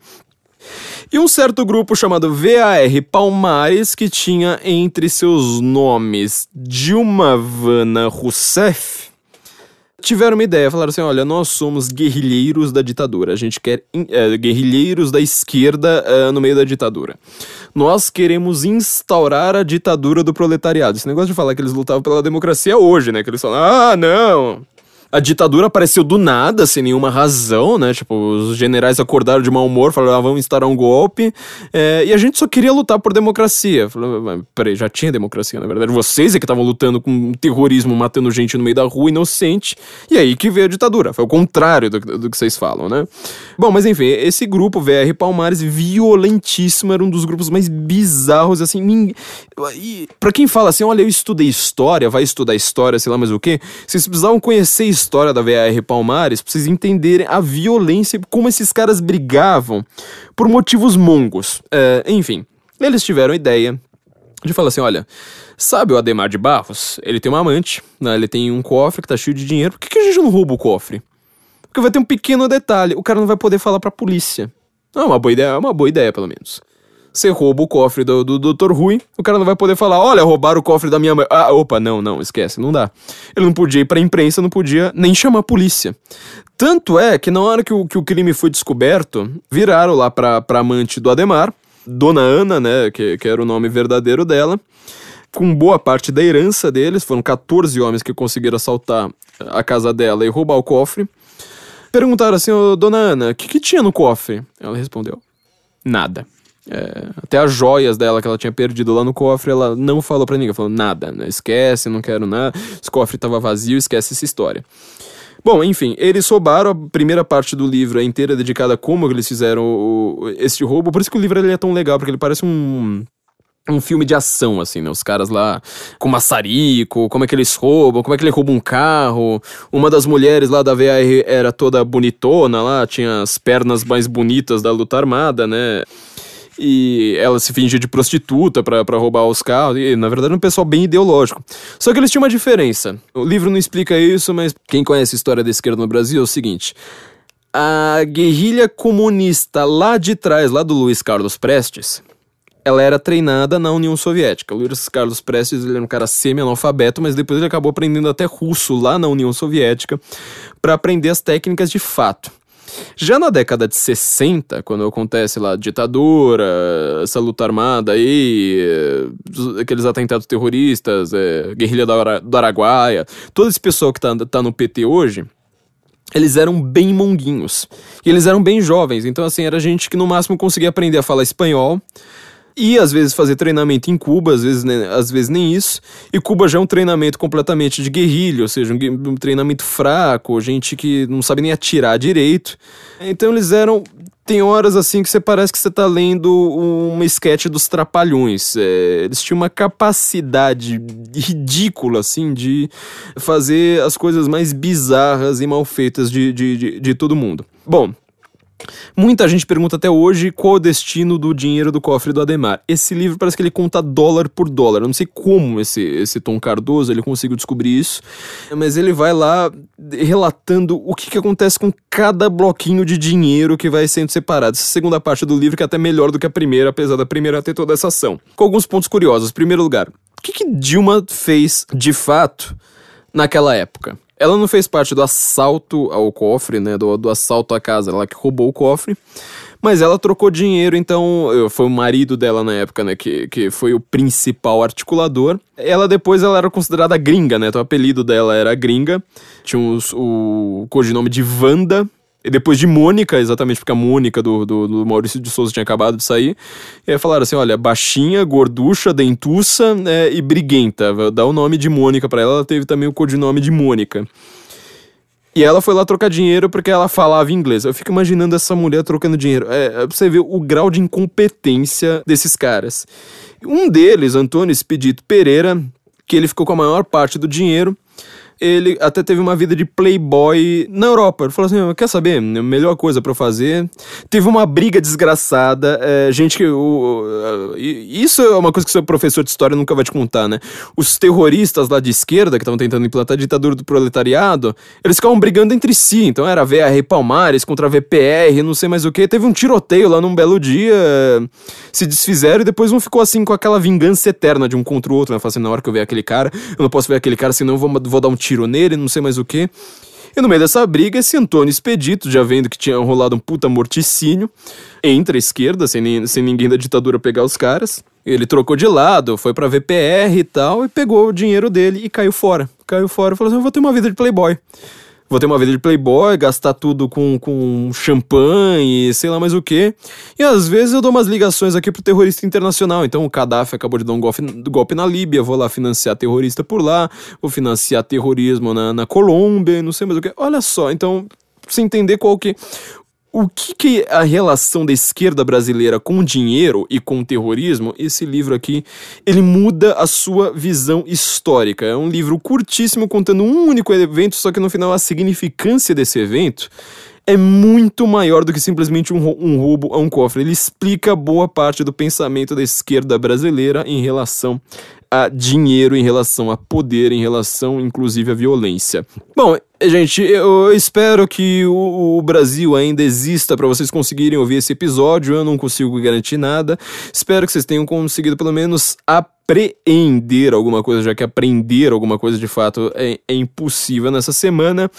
E um certo grupo chamado VAR Palmares, que tinha entre seus nomes Dilma Vana Rousseff, tiveram uma ideia, falaram assim: olha, nós somos guerrilheiros da ditadura, a gente quer é, guerrilheiros da esquerda é, no meio da ditadura. Nós queremos instaurar a ditadura do proletariado. Esse negócio de falar que eles lutavam pela democracia hoje, né? Que eles falam, ah, não, a ditadura apareceu do nada, sem nenhuma razão, né? Tipo, os generais acordaram de mau humor, falaram, ah, vamos instaurar um golpe. É, e a gente só queria lutar por democracia. Falei, peraí, já tinha democracia, na verdade. Vocês é que estavam lutando com terrorismo, matando gente no meio da rua, inocente. E aí que veio a ditadura. Foi o contrário do, do que vocês falam, né? Bom, mas enfim, esse grupo, VR Palmares, violentíssimo, era um dos grupos mais bizarros, assim. E pra quem fala assim, olha, eu estudei história, vai estudar história, sei lá mais o quê, vocês precisavam conhecer história história da VAR Palmares pra vocês entenderem a violência como esses caras brigavam por motivos mongos. É, enfim, eles tiveram a ideia de falar assim: olha, sabe o Ademar de Barros? Ele tem uma amante, né? ele tem um cofre que tá cheio de dinheiro. Por que, que a gente não rouba o cofre? Porque vai ter um pequeno detalhe: o cara não vai poder falar pra polícia. É uma boa ideia, é uma boa ideia, pelo menos. Você rouba o cofre do, do Dr. Rui, o cara não vai poder falar, olha, roubaram o cofre da minha mãe. Ah, opa, não, não, esquece, não dá. Ele não podia ir pra imprensa, não podia nem chamar a polícia. Tanto é que na hora que o, que o crime foi descoberto, viraram lá pra, pra amante do Ademar, Dona Ana, né, que, que era o nome verdadeiro dela, com boa parte da herança deles, foram 14 homens que conseguiram assaltar a casa dela e roubar o cofre. Perguntaram assim, oh, Dona Ana, o que, que tinha no cofre? Ela respondeu, nada. É, até as joias dela que ela tinha perdido lá no cofre, ela não falou pra ninguém. Falou, nada, né? esquece, não quero nada. Esse cofre tava vazio, esquece essa história. Bom, enfim, eles roubaram a primeira parte do livro é inteira dedicada a como eles fizeram o, esse roubo. Por isso que o livro ele é tão legal, porque ele parece um, um filme de ação, assim, né? Os caras lá com maçarico, como é que eles roubam, como é que ele rouba um carro. Uma das mulheres lá da VR era toda bonitona lá, tinha as pernas mais bonitas da luta armada, né? E ela se fingia de prostituta para roubar os carros, e na verdade um pessoal bem ideológico. Só que eles tinham uma diferença. O livro não explica isso, mas quem conhece a história da esquerda no Brasil é o seguinte: a guerrilha comunista lá de trás, lá do Luiz Carlos Prestes, ela era treinada na União Soviética. O Luiz Carlos Prestes ele era um cara semi-analfabeto, mas depois ele acabou aprendendo até russo lá na União Soviética para aprender as técnicas de fato. Já na década de 60, quando acontece lá ditadura, essa luta armada aí, eh, aqueles atentados terroristas, é, guerrilha do Araguaia, todo esse pessoal que tá, tá no PT hoje, eles eram bem monguinhos. E eles eram bem jovens, então assim, era gente que no máximo conseguia aprender a falar espanhol, e às vezes fazer treinamento em Cuba, às vezes, né, às vezes nem isso. E Cuba já é um treinamento completamente de guerrilha, ou seja, um, um treinamento fraco, gente que não sabe nem atirar direito. Então eles eram tem horas assim que você parece que você tá lendo uma esquete dos Trapalhões. É, eles tinham uma capacidade ridícula, assim, de fazer as coisas mais bizarras e mal feitas de, de, de, de todo mundo. Bom, Muita gente pergunta até hoje qual o destino do dinheiro do cofre do Ademar. Esse livro parece que ele conta dólar por dólar. Eu não sei como esse, esse Tom Cardoso ele conseguiu descobrir isso, mas ele vai lá relatando o que, que acontece com cada bloquinho de dinheiro que vai sendo separado. Essa segunda parte do livro que é até melhor do que a primeira, apesar da primeira ter toda essa ação. Com alguns pontos curiosos. Primeiro lugar, o que, que Dilma fez de fato naquela época? Ela não fez parte do assalto ao cofre, né? Do, do assalto à casa, ela que roubou o cofre. Mas ela trocou dinheiro, então foi o marido dela na época, né? Que, que foi o principal articulador. Ela depois ela era considerada gringa, né? Então o apelido dela era gringa. Tinha os, o codinome de Wanda, depois de Mônica, exatamente porque a Mônica do, do, do, Maurício de Souza tinha acabado de sair. E aí falaram assim: olha, baixinha, gorducha, dentuça é, e briguenta. Dá o nome de Mônica para ela, ela teve também o codinome de Mônica. E ela foi lá trocar dinheiro porque ela falava inglês. Eu fico imaginando essa mulher trocando dinheiro. É, é pra você ver o grau de incompetência desses caras. Um deles, Antônio Expedito Pereira, que ele ficou com a maior parte do dinheiro ele até teve uma vida de playboy na Europa. Ele falou assim: quer saber? Melhor coisa para fazer. Teve uma briga desgraçada. É, gente que. O, isso é uma coisa que seu professor de história nunca vai te contar, né? Os terroristas lá de esquerda, que estavam tentando implantar a ditadura do proletariado, eles ficavam brigando entre si. Então era VR Palmares contra a VPR, não sei mais o que. Teve um tiroteio lá num belo dia. Se desfizeram e depois um ficou assim com aquela vingança eterna de um contra o outro. Né? Falei assim: na hora que eu ver aquele cara, eu não posso ver aquele cara, senão eu vou, vou dar um tiro nele, não sei mais o que. E no meio dessa briga, esse Antônio Expedito, já vendo que tinha rolado um puta morticínio, entra à esquerda, sem, sem ninguém da ditadura pegar os caras. Ele trocou de lado, foi pra VPR e tal, e pegou o dinheiro dele e caiu fora. Caiu fora e falou assim: eu vou ter uma vida de playboy vou ter uma vida de playboy, gastar tudo com, com champanhe, sei lá mais o que. E às vezes eu dou umas ligações aqui pro terrorista internacional. Então o Gaddafi acabou de dar um golpe, golpe na Líbia, vou lá financiar terrorista por lá, vou financiar terrorismo na, na Colômbia, não sei mais o que. Olha só, então você entender qual que o que, que a relação da esquerda brasileira com o dinheiro e com o terrorismo, esse livro aqui, ele muda a sua visão histórica. É um livro curtíssimo contando um único evento, só que no final a significância desse evento é muito maior do que simplesmente um, um roubo a um cofre. Ele explica boa parte do pensamento da esquerda brasileira em relação a dinheiro, em relação a poder, em relação inclusive à violência. Bom, Gente, eu espero que o, Brasil ainda exista para vocês conseguirem ouvir esse episódio. Eu não consigo garantir nada. Espero que vocês tenham conseguido pelo menos apreender alguma coisa, já que aprender alguma coisa de fato é, é, impossível nessa semana.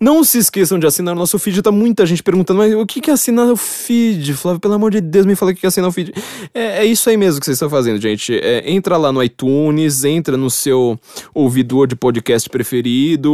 Não se esqueçam de assinar o nosso feed. Tá muita gente perguntando, mas o que é assinar o feed? Flávio, pelo amor de Deus, me fala o que é assinar o feed. É, é isso aí mesmo que vocês estão fazendo, gente. É, entra lá no iTunes, entra no seu ouvidor de podcast preferido.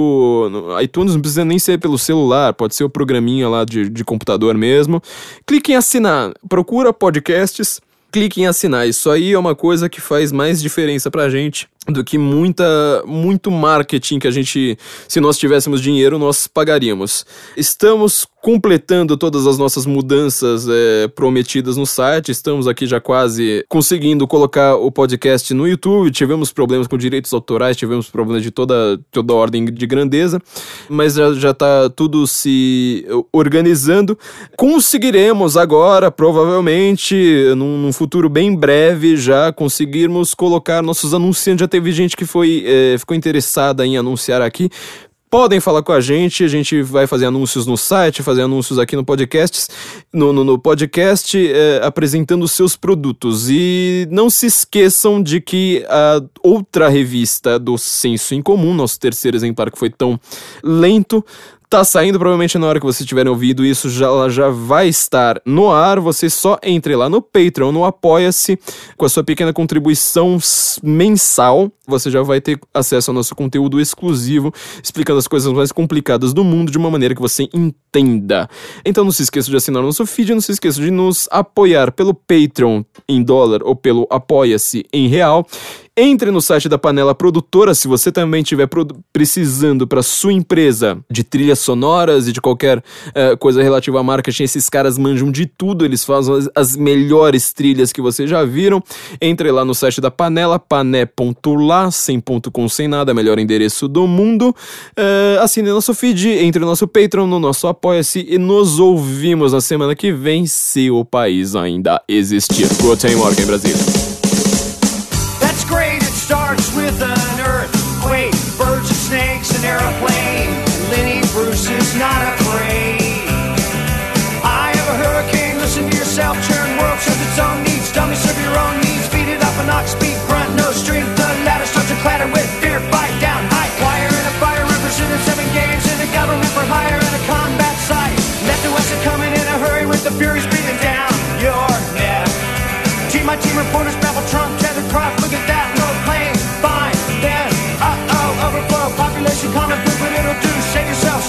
No iTunes não precisa nem ser pelo celular, pode ser o programinha lá de, de computador mesmo. Clique em assinar, procura podcasts, clique em assinar. Isso aí é uma coisa que faz mais diferença pra gente do que muita muito marketing que a gente se nós tivéssemos dinheiro nós pagaríamos. Estamos completando todas as nossas mudanças é, prometidas no site. Estamos aqui já quase conseguindo colocar o podcast no YouTube. Tivemos problemas com direitos autorais tivemos problemas de toda toda ordem de grandeza mas já já está tudo se organizando. Conseguiremos agora provavelmente num, num futuro bem breve já conseguirmos colocar nossos anunciantes teve gente que foi, é, ficou interessada em anunciar aqui. Podem falar com a gente, a gente vai fazer anúncios no site, fazer anúncios aqui no podcast, no, no, no podcast é, apresentando seus produtos. E não se esqueçam de que a outra revista do Senso em Comum, nosso terceiro exemplar que foi tão lento, Tá saindo provavelmente na hora que vocês tiverem ouvido isso, já, ela já vai estar no ar. Você só entre lá no Patreon, no Apoia-se, com a sua pequena contribuição mensal. Você já vai ter acesso ao nosso conteúdo exclusivo, explicando as coisas mais complicadas do mundo de uma maneira que você entenda. Então não se esqueça de assinar o nosso feed, não se esqueça de nos apoiar pelo Patreon em dólar ou pelo Apoia-se em real. Entre no site da Panela Produtora se você também estiver precisando para sua empresa de trilhas sonoras e de qualquer uh, coisa relativa à marketing. Esses caras manjam de tudo, eles fazem as, as melhores trilhas que vocês já viram. Entre lá no site da Panela, pané.lá, sem ponto com sem nada, melhor endereço do mundo. Uh, assine nosso feed, entre no nosso Patreon, no nosso Apoia-se e nos ouvimos na semana que vem, se o país ainda existir. Guten Morgen, with an earthquake, birds and snakes, and airplane. Lenny Bruce is not afraid. I have a hurricane, listen to yourself, turn world, serve its own needs, dummy serve your own needs, feed it up an ox, speak grunt, no strength, the ladder starts to clatter with fear, fight down, high wire and a fire, Representing seven games in the government for hire and a combat site. Let the West are coming in a hurry with the furies breathing down your neck. Team my team report.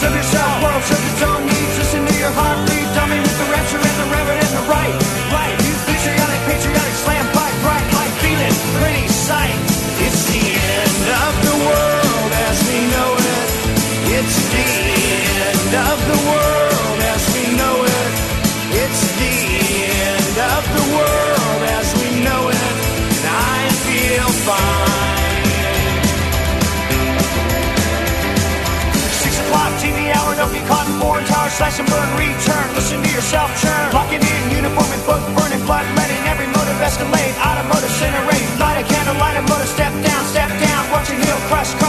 Send yourself. montage, slash and burn, return. Listen to yourself churn. Locking in, uniform and book burning, blood letting. Every motive escalate, automotive centerate. Light a candle, light a motor, step down, step down. Watch your heel crush.